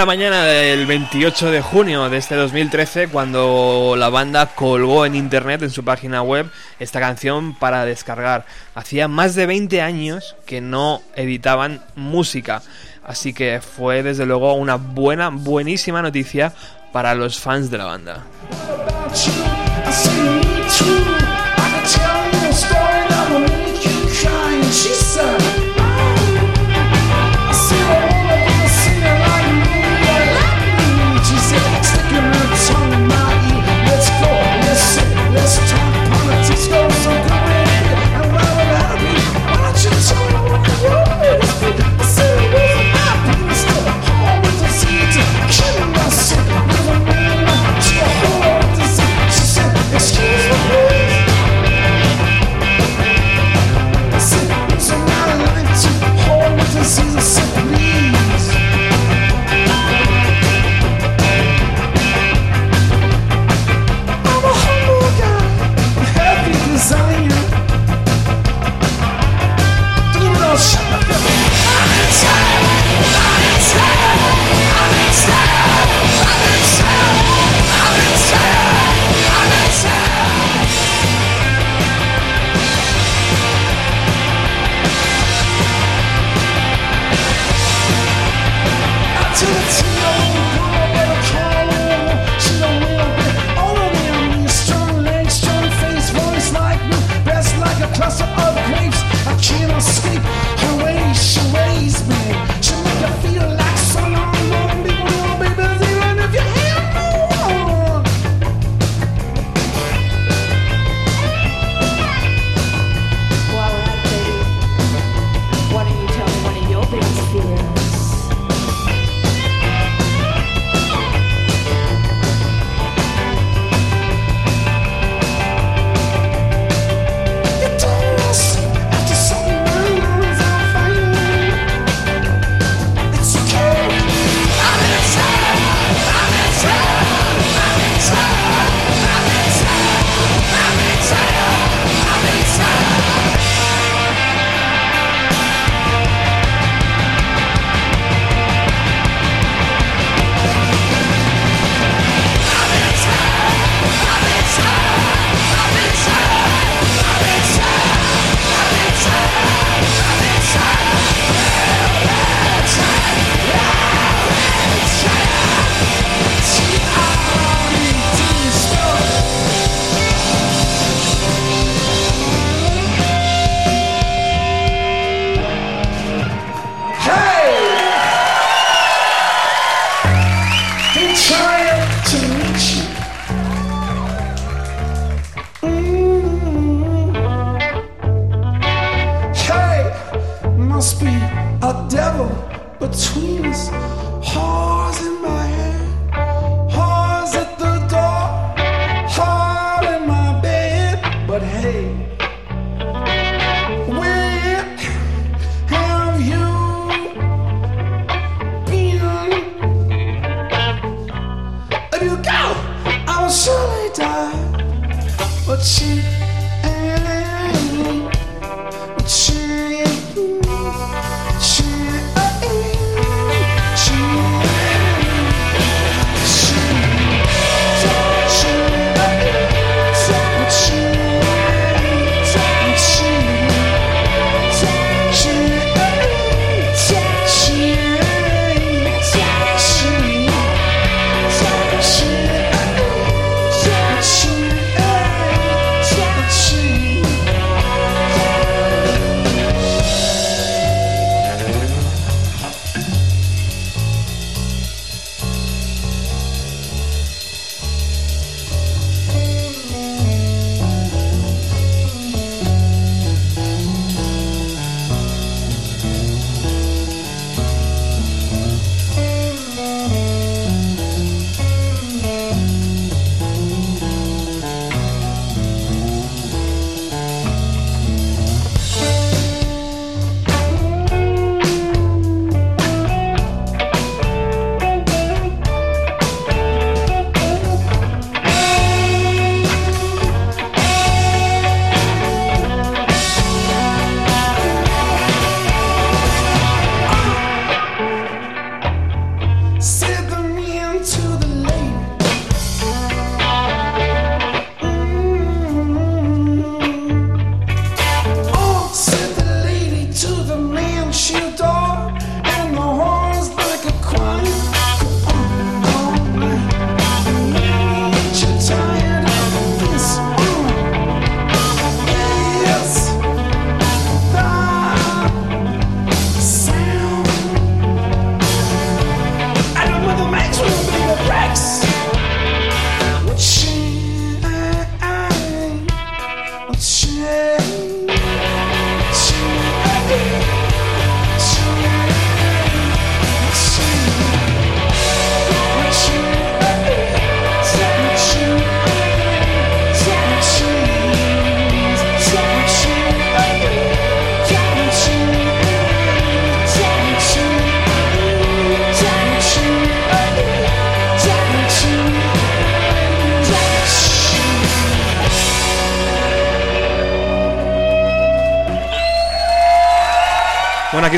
Speaker 6: La mañana del 28 de junio de este 2013 cuando la banda colgó en internet, en su página web, esta canción para descargar. Hacía más de 20 años que no editaban música, así que fue desde luego una buena, buenísima noticia para los fans de la banda.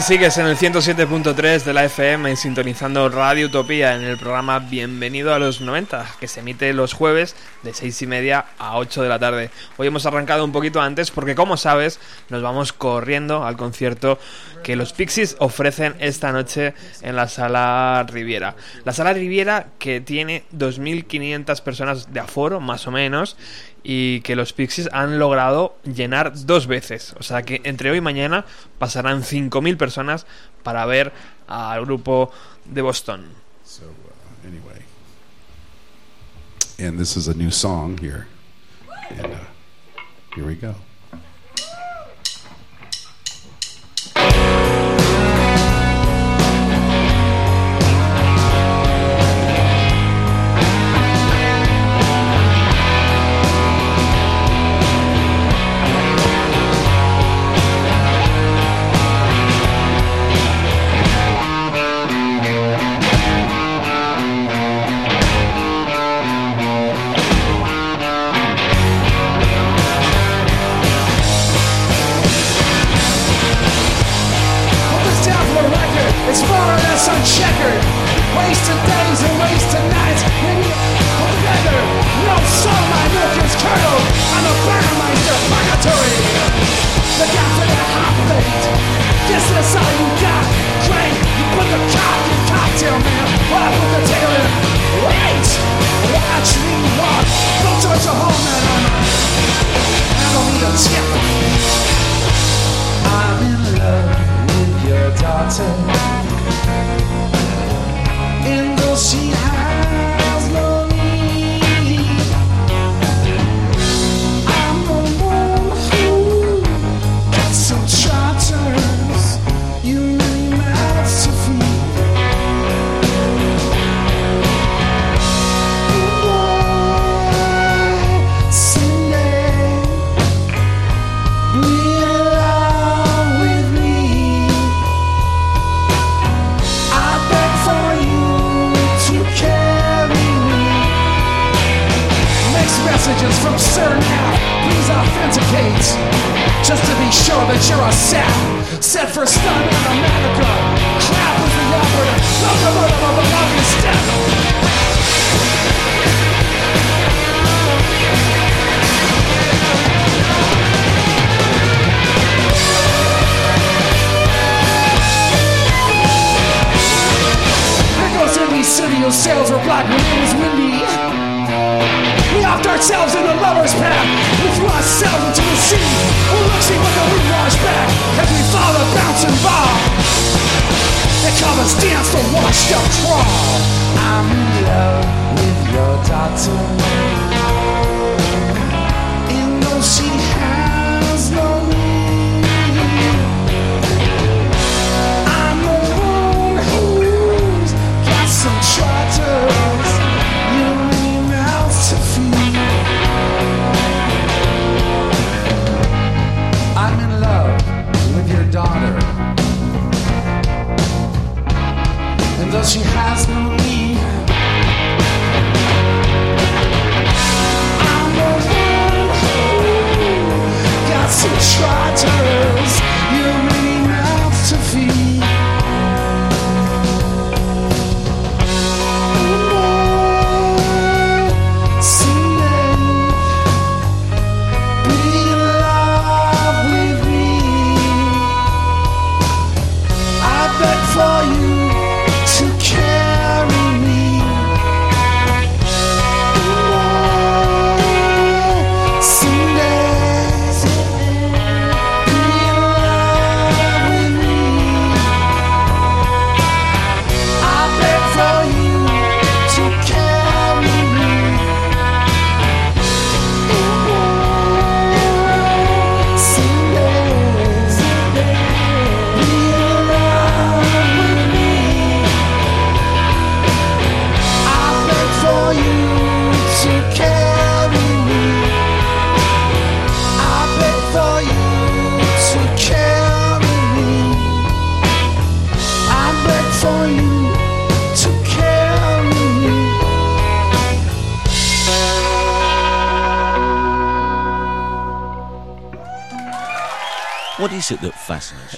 Speaker 2: Sigues en el 107.3 de la FM sintonizando Radio Utopía en el programa Bienvenido a los 90, que se emite los jueves de 6 y media a 8 de la tarde. Hoy hemos arrancado un poquito antes porque, como sabes, nos vamos corriendo al concierto que los Pixies ofrecen esta noche en la Sala Riviera. La Sala Riviera que tiene 2.500 personas de aforo, más o menos, y que los Pixies han logrado llenar dos veces. O sea que entre hoy y mañana pasarán 5.000 personas para ver al grupo de Boston.
Speaker 7: So uh, anyway, and this is a new song here, and uh, here we go.
Speaker 6: Guess that's all you got. Drink. You put the cock in cocktail, man. I put the tail in. Wait. Watch me walk. Go towards your home, man. I don't need a tip. I'm in love with your daughter. And though she has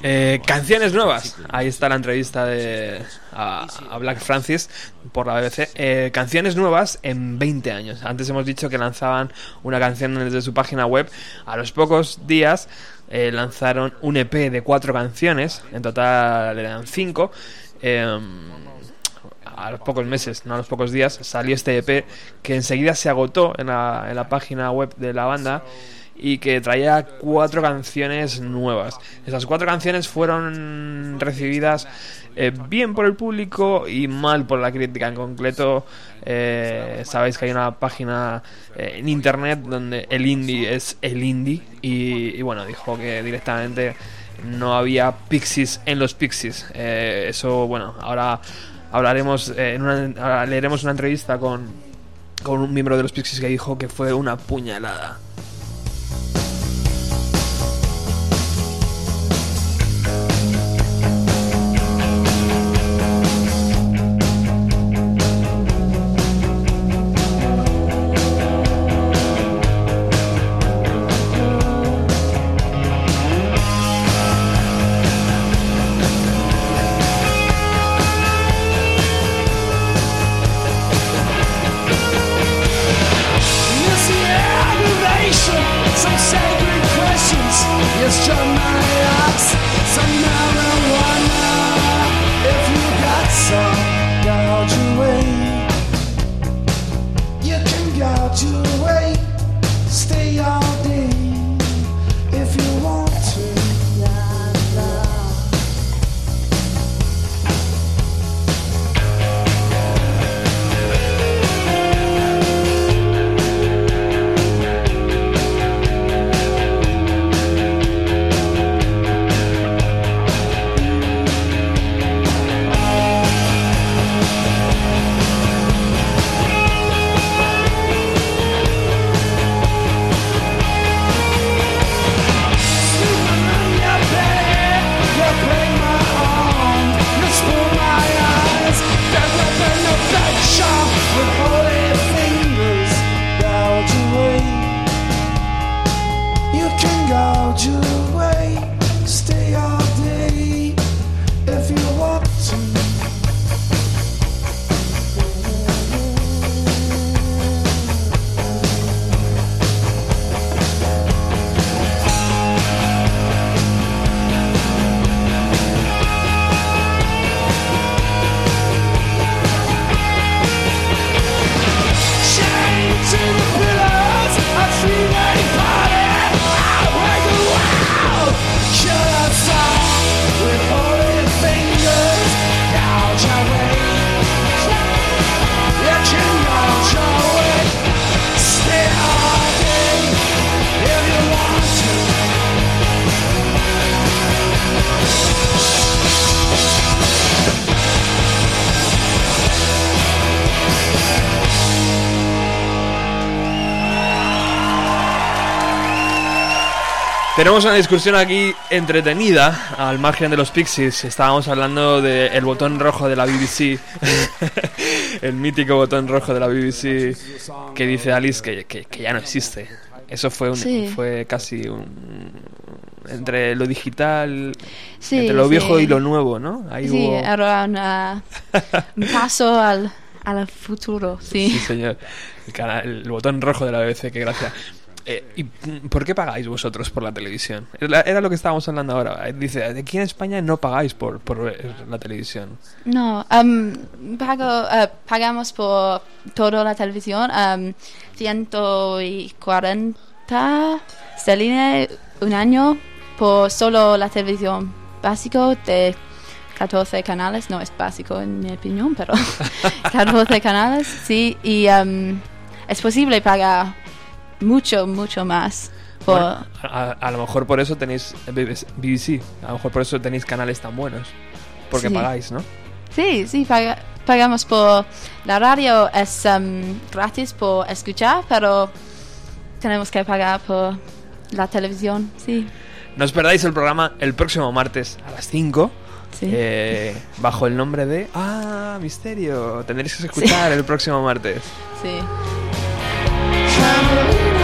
Speaker 2: Eh, canciones nuevas. Ahí está la entrevista de a, Black Francis por la BBC. Eh, canciones nuevas en 20 años. Antes hemos dicho que lanzaban una canción desde su página web. A los pocos días eh, lanzaron un EP de cuatro canciones. En total eran cinco. Eh, a los pocos meses, no a los pocos días, salió este EP que enseguida se agotó en la página web de la banda y que traía cuatro canciones nuevas. Esas cuatro canciones fueron recibidas eh, bien por el público y mal por la crítica. En concreto, eh, sabéis que hay una página eh, en internet donde el indie es el indie y, y bueno, dijo que directamente no había pixies en los pixies. Eh, eso, bueno, ahora hablaremos, en una, ahora leeremos una entrevista con, con un miembro de los pixies que dijo que fue una puñalada. Tenemos una discusión aquí entretenida al margen de los Pixies. Estábamos hablando del botón rojo de la BBC, el mítico botón rojo de la BBC que dice Alice que, que- que ya no existe. Eso fue un,
Speaker 4: Sí.
Speaker 2: fue casi un entre lo digital,
Speaker 4: Sí,
Speaker 2: entre lo viejo y lo nuevo, ¿no? Ahí
Speaker 4: Sí,
Speaker 2: hubo-
Speaker 4: era una- un paso al, al futuro, sí.
Speaker 2: Sí, señor. El, canal- el botón rojo de la BBC, qué gracia. Eh, ¿Y por qué pagáis vosotros por la televisión? Era, era lo que estábamos hablando ahora. Dice, aquí en España no pagáis por, por la televisión.
Speaker 4: No, em, pago, eh, pagamos por toda la televisión em, 140 sterline un año por solo la televisión básico de 14 canales, no es básico en mi opinión, pero 14 canales, sí, y em, es posible pagar mucho, mucho más por...
Speaker 2: Bueno, a, a lo mejor por eso tenéis BBC, a lo mejor por eso tenéis canales tan buenos. Porque
Speaker 4: Sí.
Speaker 2: pagáis, ¿no?
Speaker 4: Sí, sí, paga- pagamos por la radio, es em, gratis por escuchar, pero tenemos que pagar por la televisión, sí.
Speaker 2: No os perdáis el programa el próximo martes a las 5.
Speaker 4: Sí.
Speaker 2: eh, bajo el nombre de... Ah, misterio. Tendréis que escuchar el próximo martes.
Speaker 4: Sí.
Speaker 6: camera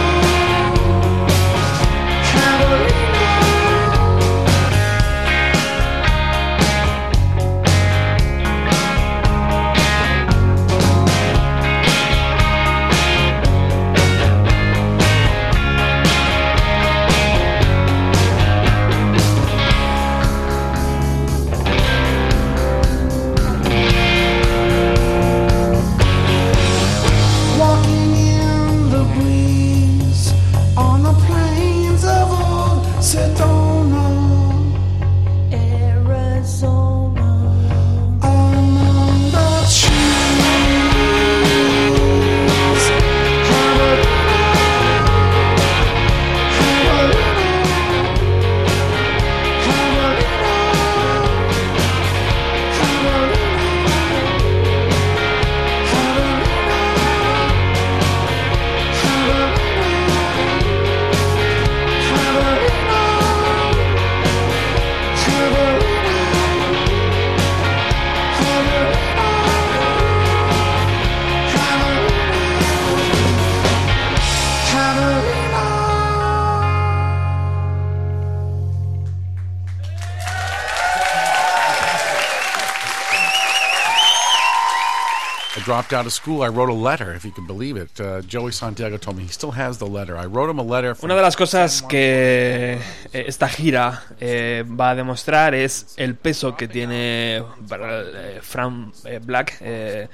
Speaker 7: dropped out of school, I wrote a letter, if you can believe it. Uh, Joey Santiago told me he still has the letter. I wrote him a letter. From
Speaker 2: Una de las cosas que eh, esta gira eh, va a demostrar es el peso que tiene eh, Frank Black eh,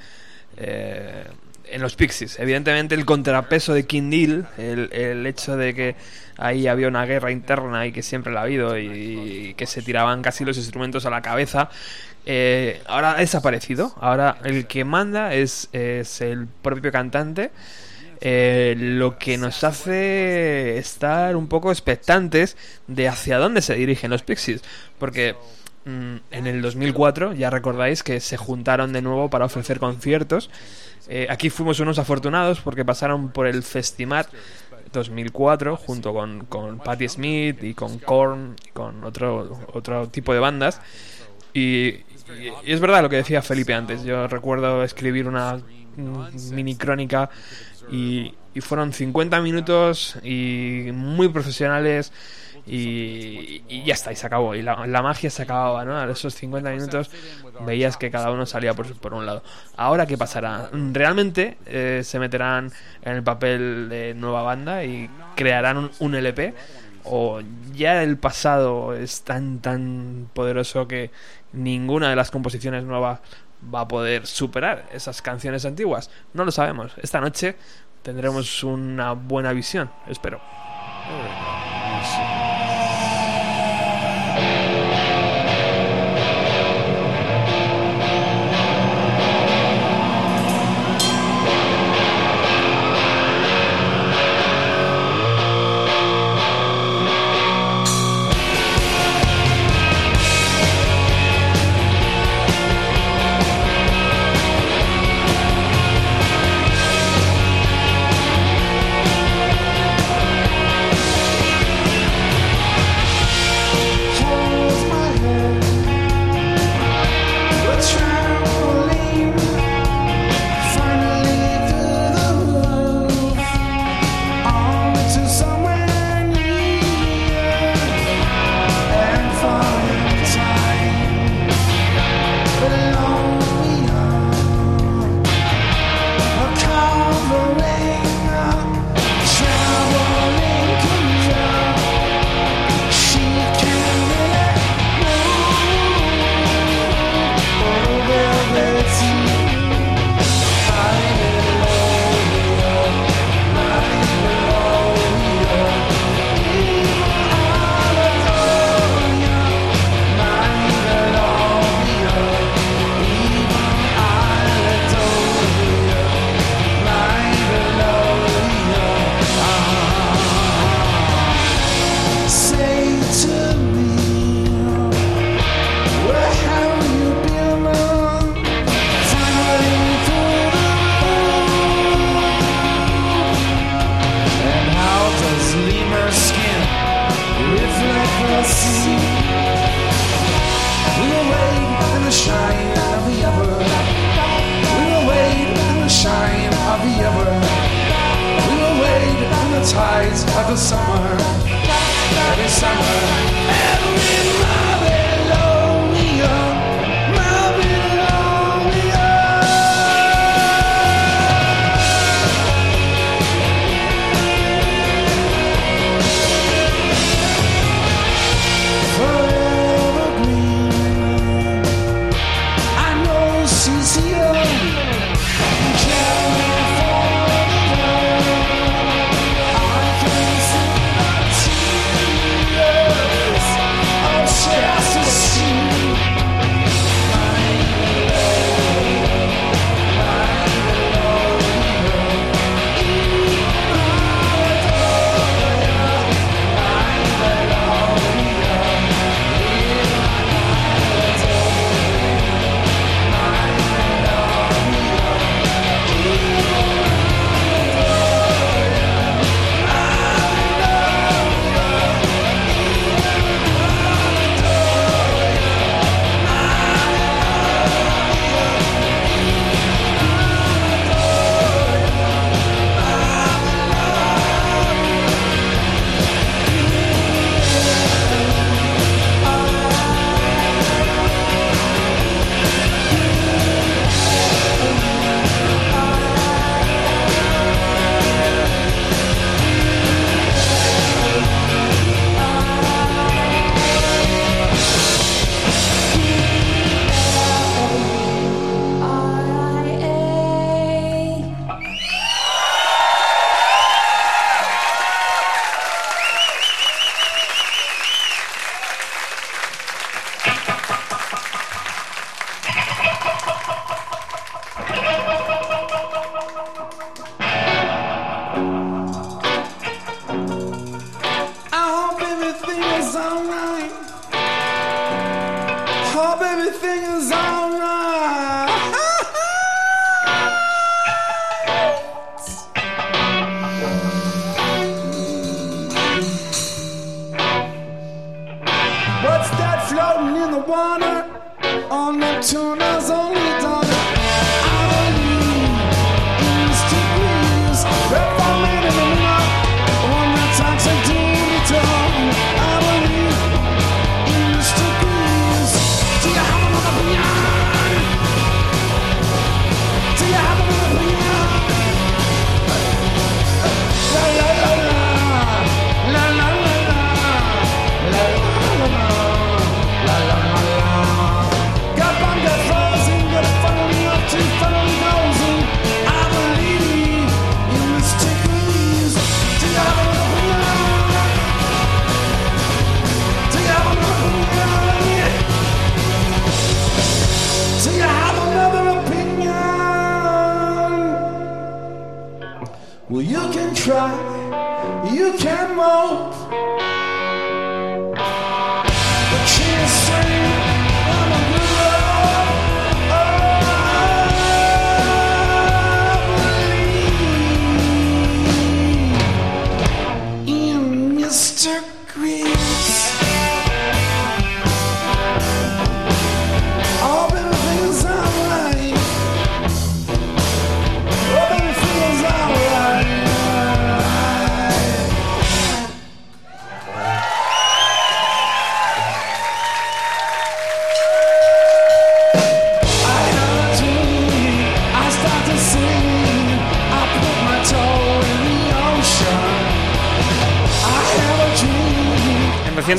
Speaker 2: eh, en los Pixies. Evidentemente el contrapeso de King Deal, el, el hecho de que ahí había una guerra interna y que siempre la ha habido y, que se tiraban casi los instrumentos a la cabeza, eh, ahora ha desaparecido. Ahora el que manda es, es el propio cantante. Eh, lo que nos hace estar un poco expectantes de hacia dónde se dirigen los Pixies. Porque mm, en el 2004 ya recordáis que se juntaron de nuevo para ofrecer conciertos. Eh, aquí fuimos unos afortunados porque pasaron por el Festimat 2004 junto con, con Patti Smith y con Korn y con otro, otro tipo de bandas. Y, y- es verdad lo que decía Felipe antes. Yo recuerdo escribir una mini crónica y, fueron 50 minutos y muy profesionales y, y ya está, y se acabó. Y la, la magia se acababa, ¿no? A esos 50 minutos veías que cada uno salía por, por un lado. Ahora, ¿qué pasará? ¿Realmente eh, se meterán en el papel de nueva banda y crearán un, un LP? ¿O ya el pasado es tan, tan poderoso que ninguna de las composiciones nuevas va a poder superar esas canciones antiguas? No lo sabemos. Esta noche tendremos una buena visión, espero.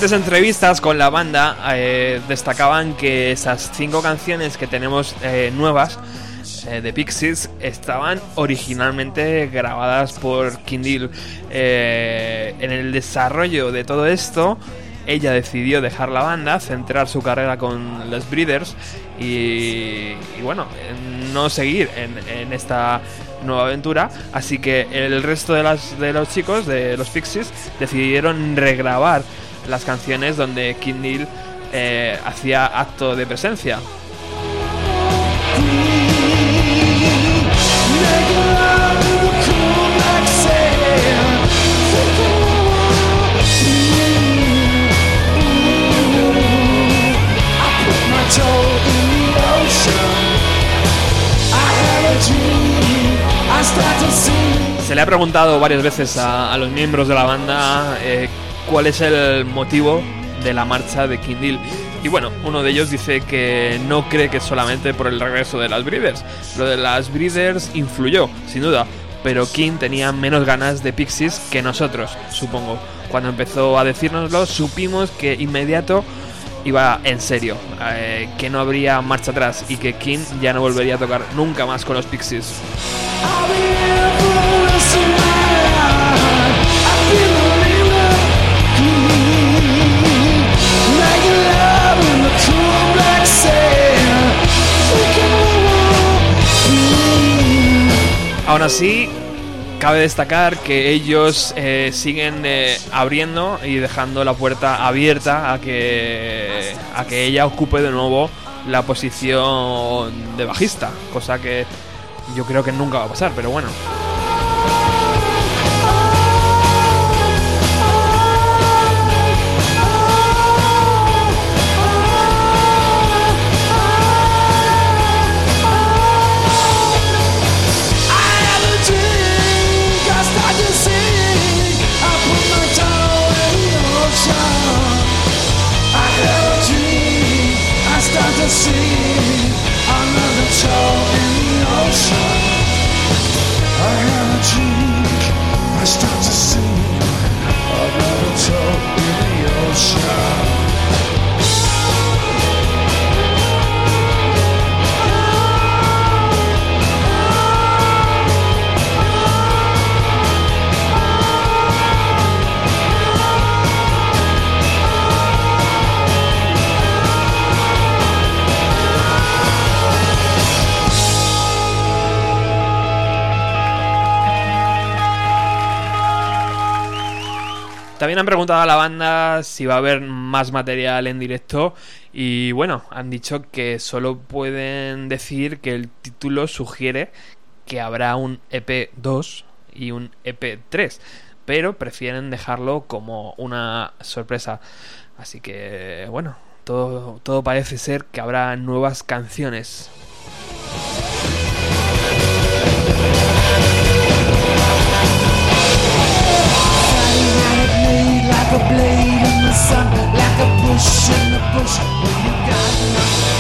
Speaker 2: Entrevistas con la banda eh, destacaban que esas cinco canciones que tenemos eh, nuevas eh, de Pixies estaban originalmente grabadas por Kindle. En el desarrollo de todo esto, ella decidió dejar la banda, centrar su carrera con los Breeders y, y bueno, no seguir en, en esta nueva aventura. Así que el resto de, las, de los chicos, de los Pixies, decidieron regrabar las canciones donde Kindle eh, hacía acto de presencia. Se le ha preguntado varias veces a, a los miembros de la banda eh, cuál es el motivo de la marcha de Kindle. Y bueno, uno de ellos dice que no cree que solamente por el regreso de las Breeders. Lo de las Breeders influyó, sin duda, pero King tenía menos ganas de Pixies que nosotros, supongo. Cuando empezó a decírnoslo, supimos que inmediato iba en serio, eh, que no habría marcha atrás y que King ya no volvería a tocar nunca más con los Pixies. Aún así, cabe destacar que ellos eh, siguen eh, abriendo y dejando la puerta abierta a que, a que ella ocupe de nuevo la posición de bajista, cosa que yo creo que nunca va a pasar, pero bueno. También han preguntado a la banda si va a haber más material en directo y bueno, han dicho que solo pueden decir que el título sugiere que habrá un EP2 y un EP3, pero prefieren dejarlo como una sorpresa. Así que bueno, todo, todo parece ser que habrá nuevas canciones.
Speaker 6: like a blade in the sun, like a push in the bush when you got nothing.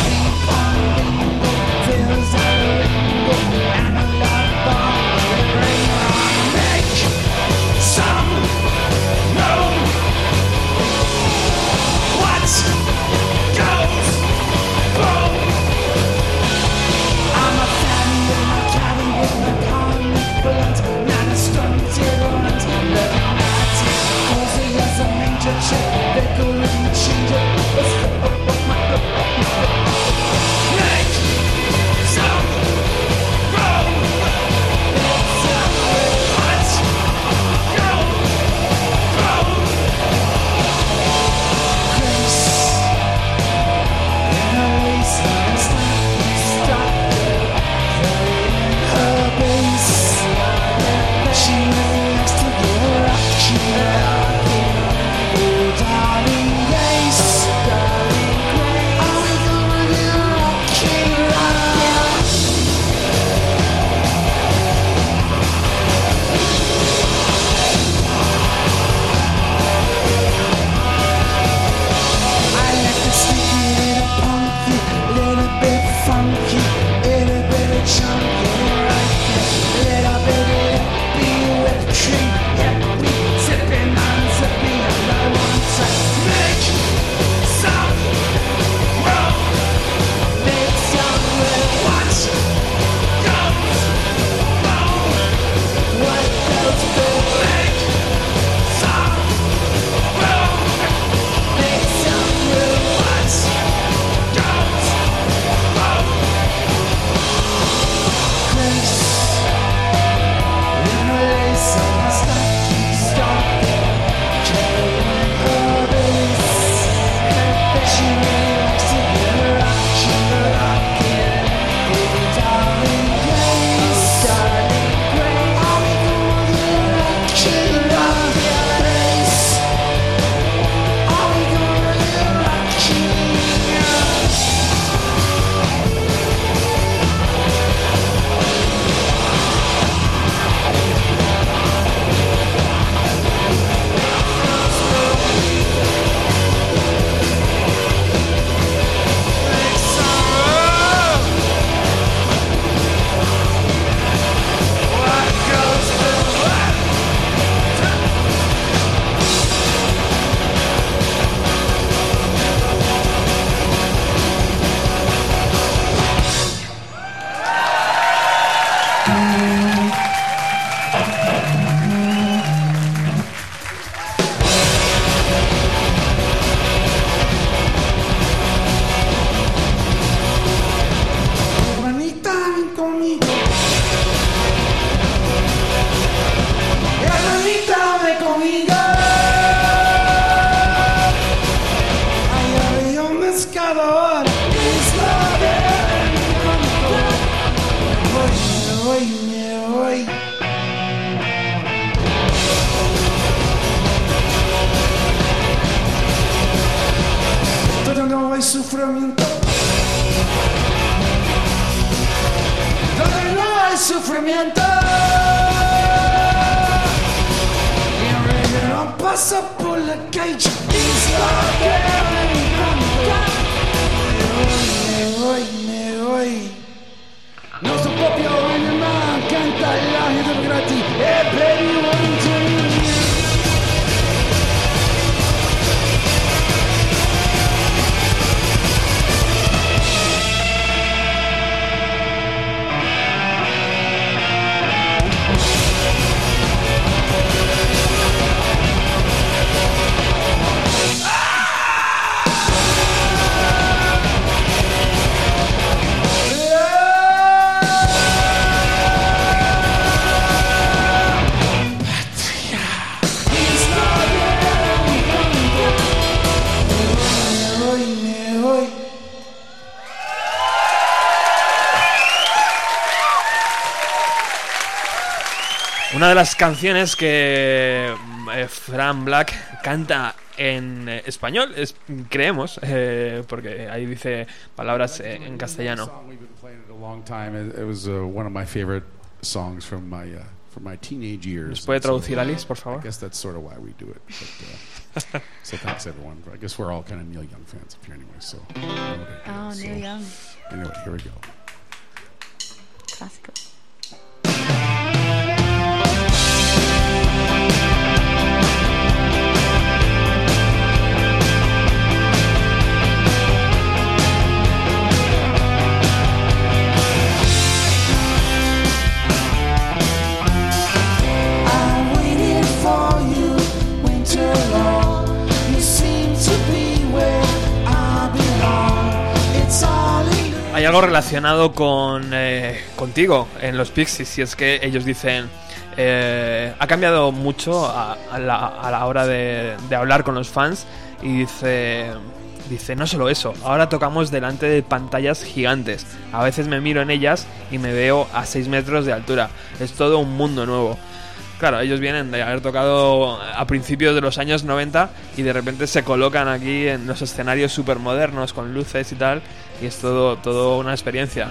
Speaker 2: las canciones que mm, eh, Fran Black canta en eh, español, es, creemos, eh, porque ahí dice palabras eh, en castellano. ¿Nos puede traducir uh, Alice, por favor?
Speaker 7: Uh, so thanks everyone. I guess we're all kind of Neil Young fans up here anyway. So,
Speaker 4: oh, Neil Young.
Speaker 7: Anyway, here we go.
Speaker 2: Relacionado con eh, contigo en los Pixies, y es que ellos dicen eh, ha cambiado mucho a, la, hora de, de hablar con los fans y dice dice no solo eso, ahora tocamos delante de pantallas gigantes. A veces me miro en ellas y me veo a 6 metros de altura. Es todo un mundo nuevo. Claro, ellos vienen de haber tocado a principios de los años 90 y de repente se colocan aquí en los escenarios súper modernos con luces y tal y es todo, todo una experiencia.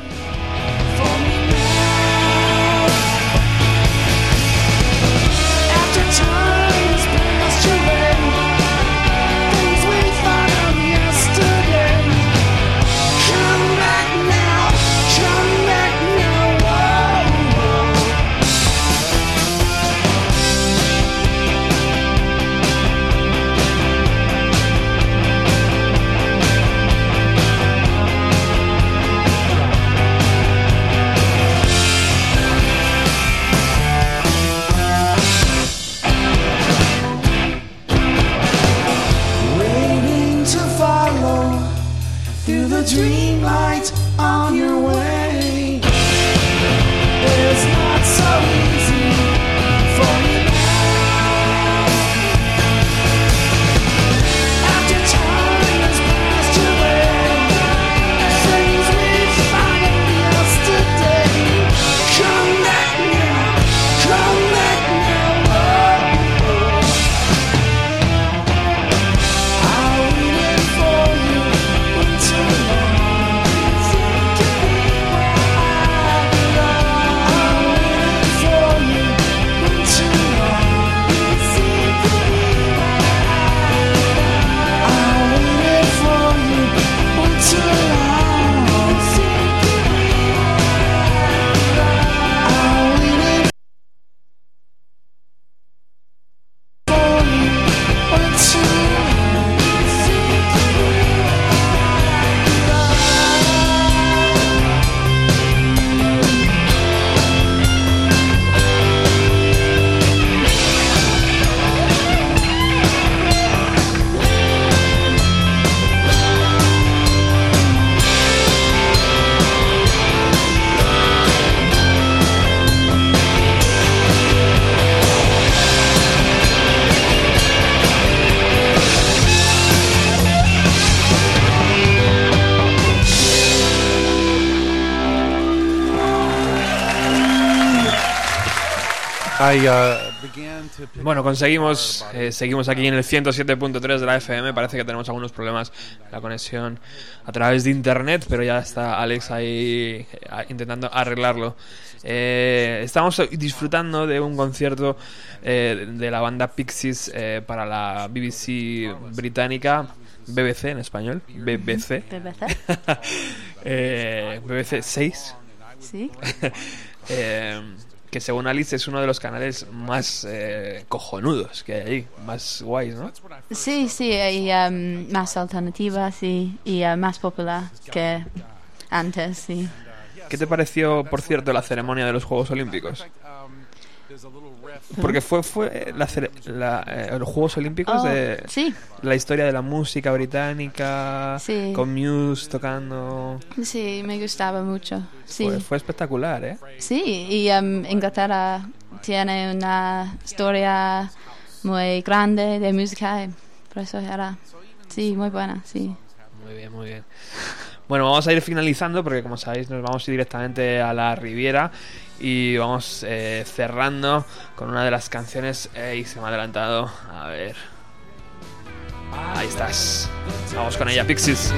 Speaker 2: Bueno, conseguimos, eh, seguimos aquí en el 107.3 de la FM. Parece que tenemos algunos problemas en la conexión a través de internet, pero ya está Alex ahí eh, intentando arreglarlo. Eh, estamos disfrutando de un concierto eh, de la banda Pixies eh, para la BBC británica, BBC en español, BBC,
Speaker 4: BBC.
Speaker 2: eh, BBC 6.
Speaker 4: Sí.
Speaker 2: Eh, que según Alice es uno de los canales más eh, cojonudos que hay ahí, más guays, ¿no?
Speaker 4: Sí, sí, y um, más alternativa, sí, y uh, más popular que antes, sí.
Speaker 2: ¿Qué te pareció, por cierto, la ceremonia de los Juegos Olímpicos?
Speaker 7: um, there's a little riff.
Speaker 2: Porque fue, fue la cere- la, eh, los Juegos Olímpicos
Speaker 4: Oh,
Speaker 2: de
Speaker 4: sí,
Speaker 2: la historia de la música británica,
Speaker 4: Sí.
Speaker 2: con Muse tocando.
Speaker 4: sí, me gustaba mucho, sí.
Speaker 2: Fue, fue espectacular, ¿eh?
Speaker 4: Sí, y um, Inglaterra tiene una historia muy grande de música, y por eso era, sí, muy buena, sí.
Speaker 2: Muy bien, muy bien. Bueno, vamos a ir finalizando porque como sabéis nos vamos a ir directamente a la Riviera y vamos eh, cerrando con una de las canciones. Ey, se me ha adelantado. A ver. Ahí estás. Vamos con ella, Pixies.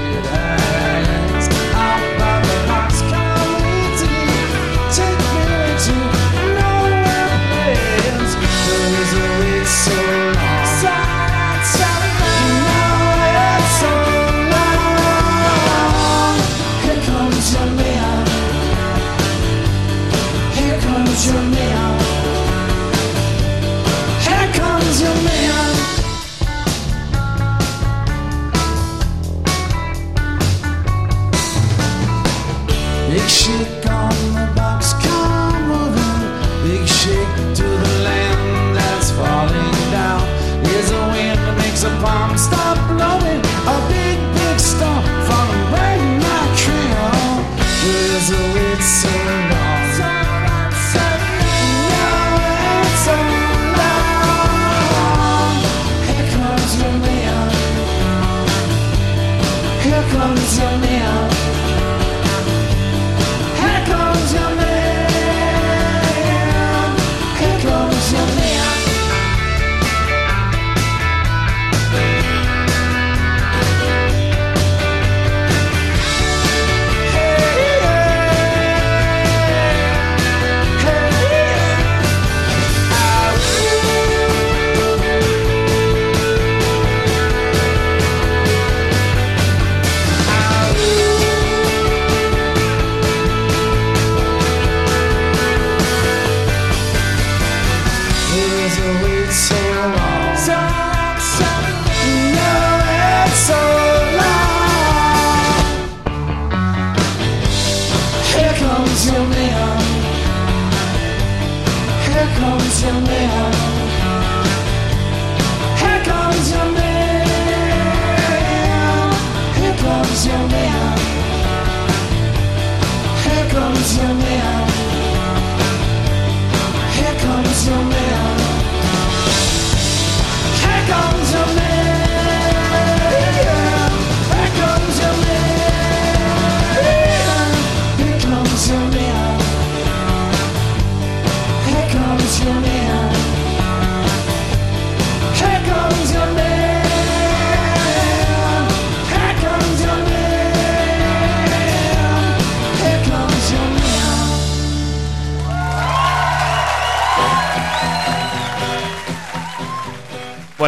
Speaker 6: Glück uns ja näher.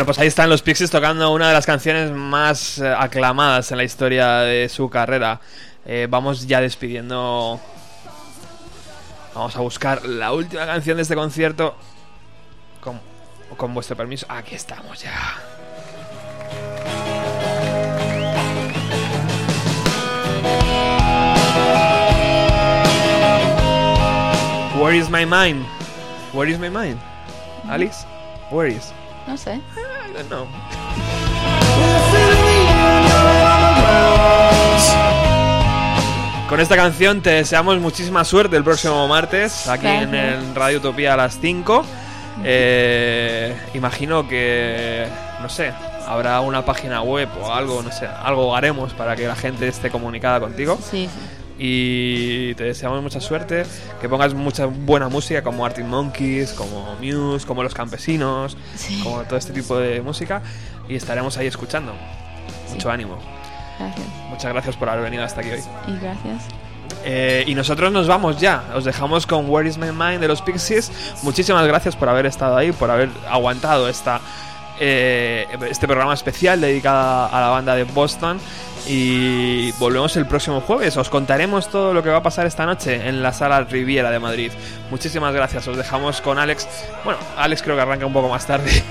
Speaker 2: Bueno, pues ahí están los Pixies tocando una de las canciones más eh, aclamadas en la historia de su carrera. Eh, vamos ya despidiendo. Vamos a buscar la última canción de este concierto. Con, con vuestro permiso. Aquí estamos ya. Where is my mind? Where is my mind? Alice? Where is?
Speaker 4: No sé.
Speaker 2: I don't know. Con esta canción te deseamos muchísima suerte el próximo martes aquí en el Radio Utopía a las 5. Eh, imagino que, no sé, habrá una página web o algo, no sé, algo haremos para que la gente esté comunicada contigo.
Speaker 4: Sí,
Speaker 2: Y te deseamos mucha suerte, que pongas mucha buena música como Arctic Monkeys, como Muse, como Los Campesinos,
Speaker 4: Sí.
Speaker 2: como todo este tipo de música y estaremos ahí escuchando. Mucho ánimo.
Speaker 4: gracias.
Speaker 2: Muchas gracias por haber venido hasta aquí hoy.
Speaker 4: Y gracias.
Speaker 2: Eh, y nosotros nos vamos ya. Os dejamos con Where is My Mind de los Pixies. Muchísimas gracias por haber estado ahí, por haber aguantado esta, eh, este programa especial dedicado a la banda de Boston. Y volvemos el próximo jueves. Os contaremos todo lo que va a pasar esta noche en la sala Riviera de Madrid. Muchísimas gracias. Os dejamos con Alex. Bueno, Alex creo que arranca un poco más tarde.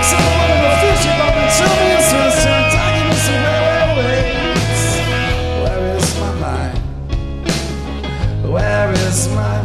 Speaker 6: It's all one